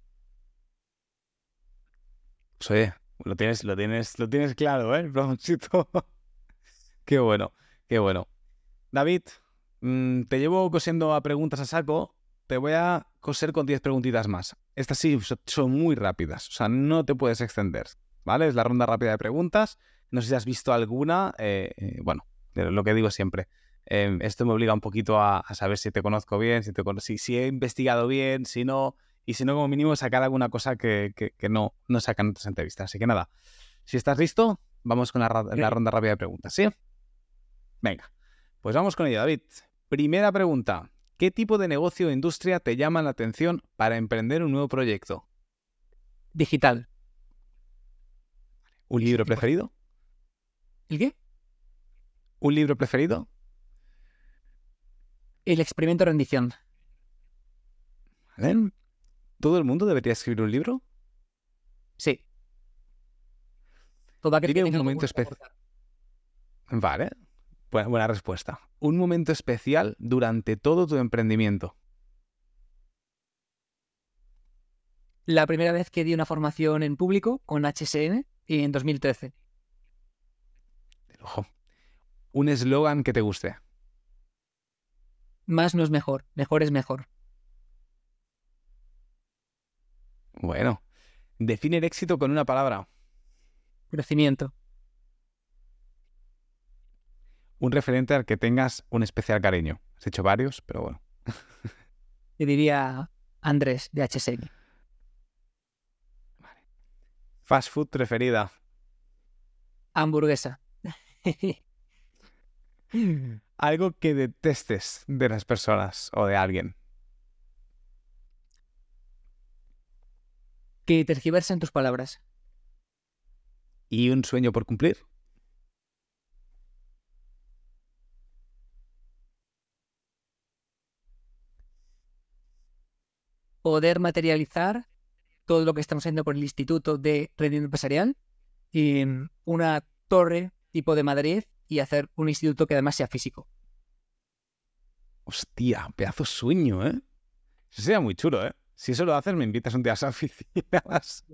Sí, lo tienes, lo tienes, lo tienes claro, ¿eh? propósito. qué bueno, qué bueno. David, mm, te llevo cosiendo a preguntas a saco. Te voy a coser con 10 preguntitas más. Estas sí son muy rápidas, o sea, no te puedes extender, ¿vale? Es la ronda rápida de preguntas. No sé si has visto alguna. Eh, eh, bueno, lo que digo siempre. Em, esto me obliga un poquito a, saber si te conozco bien, si, te si, he investigado bien, si no, y si no, como mínimo, sacar alguna cosa que, no, no sacan otras entrevistas. Así que nada, si estás listo, vamos con la, ronda rápida de preguntas, ¿sí? Venga, pues vamos con ello, David. Primera pregunta. ¿Qué tipo de negocio o industria te llama la atención para emprender un nuevo proyecto? Digital. ¿Un libro preferido? ¿El qué? ¿Un libro preferido? El experimento de rendición. ¿Todo el mundo debería escribir un libro? Sí. Todo aquel un momento especial. Vale. Buena, buena respuesta. Un momento especial durante todo tu emprendimiento. La primera vez que di una formación en público con HSN en 2013. De lujo un eslogan que te guste. Más no es mejor, mejor es mejor. Bueno, define el éxito con una palabra. Crecimiento. Un referente al que tengas un especial cariño. Has hecho varios, pero bueno. Yo diría Andrés de HSN. Fast food preferida. Hamburguesa. Algo que detestes de las personas o de alguien. Que tergiversen tus palabras. ¿Y un sueño por cumplir? Poder materializar todo lo que estamos haciendo por el Instituto de Rendimiento Empresarial en una torre tipo de Madrid y hacer un instituto que además sea físico. Hostia, pedazo sueño, ¿eh? Eso sería muy chulo, ¿eh? Si eso lo haces, me invitas un día a esas oficinas.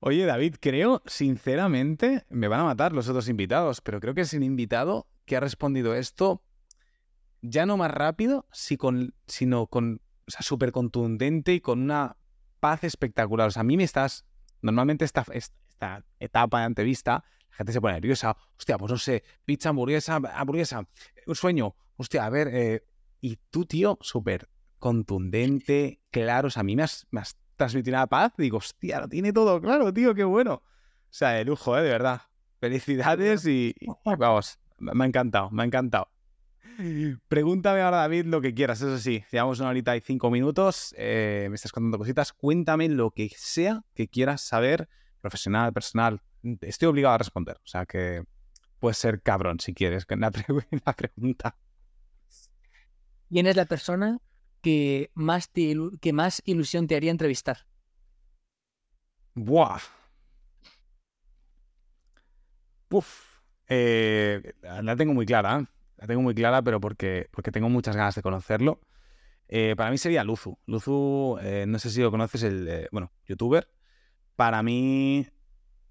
Oye, David, creo, sinceramente, me van a matar los otros invitados, pero creo que es un invitado que ha respondido esto ya no más rápido, sino con, o sea, súper contundente y con una paz espectacular. O sea, a mí me estás, normalmente esta, esta etapa de entrevista, la gente se pone nerviosa, hostia, pues no sé, pizza, hamburguesa, hamburguesa, un sueño, hostia, a ver, eh, y tú, tío, súper contundente, claro, o sea, a mí me has, me has transmitido una paz, digo, hostia, lo tiene todo claro, tío, qué bueno. O sea, de lujo, ¿eh? De verdad. Felicidades y vamos, me ha encantado, me ha encantado. Pregúntame ahora, David, lo que quieras. Eso sí, llevamos una horita y cinco minutos. Eh, me estás contando cositas. Cuéntame lo que sea que quieras saber, profesional, personal. Estoy obligado a responder. O sea que puedes ser cabrón si quieres. La, la pregunta. ¿Quién es la persona que más, que más ilusión te haría entrevistar? Buah. Uf. Eh, la tengo muy clara. ¿eh? La tengo muy clara, pero porque, porque tengo muchas ganas de conocerlo. Eh, para mí sería Luzu. Luzu, eh, no sé si lo conoces, el, bueno, youtuber. Para mí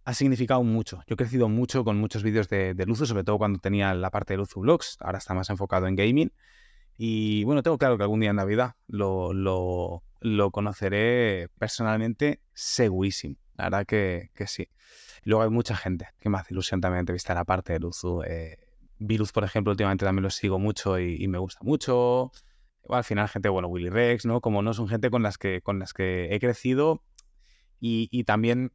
ha significado mucho. Yo he crecido mucho con muchos vídeos de, de, Luzu, sobre todo cuando tenía la parte de Luzu Vlogs. Ahora está más enfocado en gaming. Y bueno, tengo claro que algún día en Navidad lo, lo, conoceré personalmente segurísimo. La verdad que, que, sí. Luego hay mucha gente que me hace ilusión también entrevistar aparte de Luzu. Eh, Virus, por ejemplo, últimamente también lo sigo mucho y, me gusta mucho. al final, gente, bueno, Willy Rex, ¿no? Como no son gente con las que, con las que he crecido y, también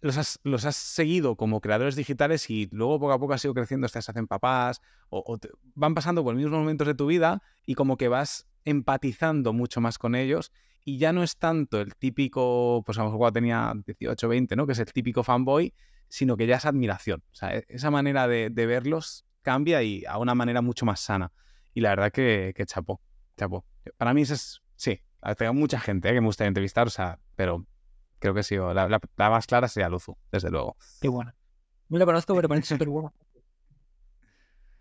los has, los has, seguido como creadores digitales y luego poco a poco has ido creciendo, se hacen papás o, van pasando por los mismos momentos de tu vida y como que vas empatizando mucho más con ellos y ya no es tanto el típico, pues a lo mejor cuando tenía 18, 20, ¿no? Que es el típico fanboy, sino que ya es admiración. O sea, e, esa manera de, verlos cambia y a una manera mucho más sana. Y la verdad que, que chapó, chapó. Para mí es, sí, tengo mucha gente eh, que me gustaría entrevistar, o sea, pero creo que sí, la, la, más clara sería Luzu, desde luego. Qué buena. No la conozco, pero parece súper buena.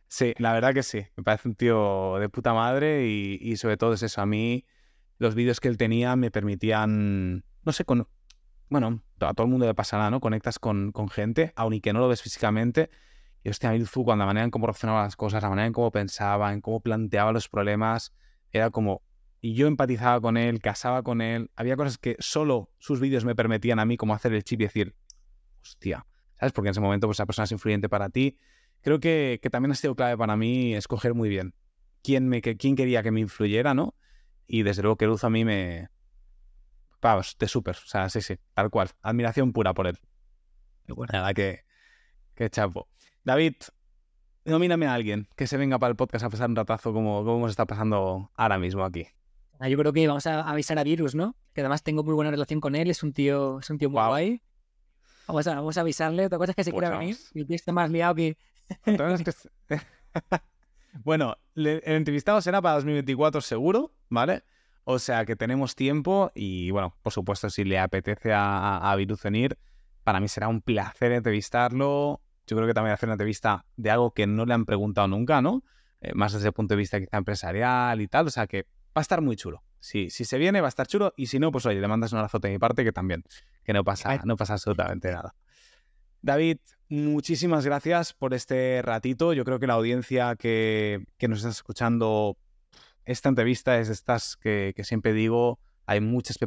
Sí, la verdad que sí. Me parece un tío de puta madre y, y, sobre todo es eso. A mí los vídeos que él tenía me permitían, no sé, con, bueno, a todo el mundo le pasará, ¿no? Conectas con, con gente, aun que no lo ves físicamente, y hostia, Ilzu, cuando la manera en cómo reaccionaba las cosas, la manera en cómo pensaba, en cómo planteaba los problemas, era como. Y yo empatizaba con él, casaba con él. Había cosas que solo sus vídeos me permitían a mí, como hacer el chip y decir, hostia, ¿sabes? Porque en ese momento, pues, esa persona es influyente para ti. Creo que, que también ha sido clave para mí escoger muy bien quién, me, quién quería que me influyera, ¿no? Y desde luego que Luz a mí me. Vamos, de súper. O sea, sí, sí, tal cual. Admiración pura por él. Bueno. Nada, que, que chapo. David, nomíname a alguien que se venga para el podcast a pasar un ratazo como, como nos está pasando ahora mismo aquí. Ah, yo creo que vamos a avisar a Virus, ¿no? Que además tengo muy buena relación con él, es un tío, es un tío muy guay. Vamos a, vamos a avisarle. Otra cosa es que se pues quiera venir. Y tío está más liado que. bueno, el entrevistado será para 2024 seguro, ¿vale? O sea que tenemos tiempo y bueno, por supuesto, si le apetece a, a Virus venir, para mí será un placer entrevistarlo yo creo que también hacer una entrevista de algo que no le han preguntado nunca, ¿no? Eh, más desde el punto de vista quizá empresarial y tal, o sea que va a estar muy chulo. Si, si se viene va a estar chulo y si no, pues oye, le mandas un abrazo de mi parte que también, que no pasa, no pasa absolutamente nada. David, muchísimas gracias por este ratito. Yo creo que la audiencia que, que nos está escuchando esta entrevista es de estas que, que siempre digo, hay muchas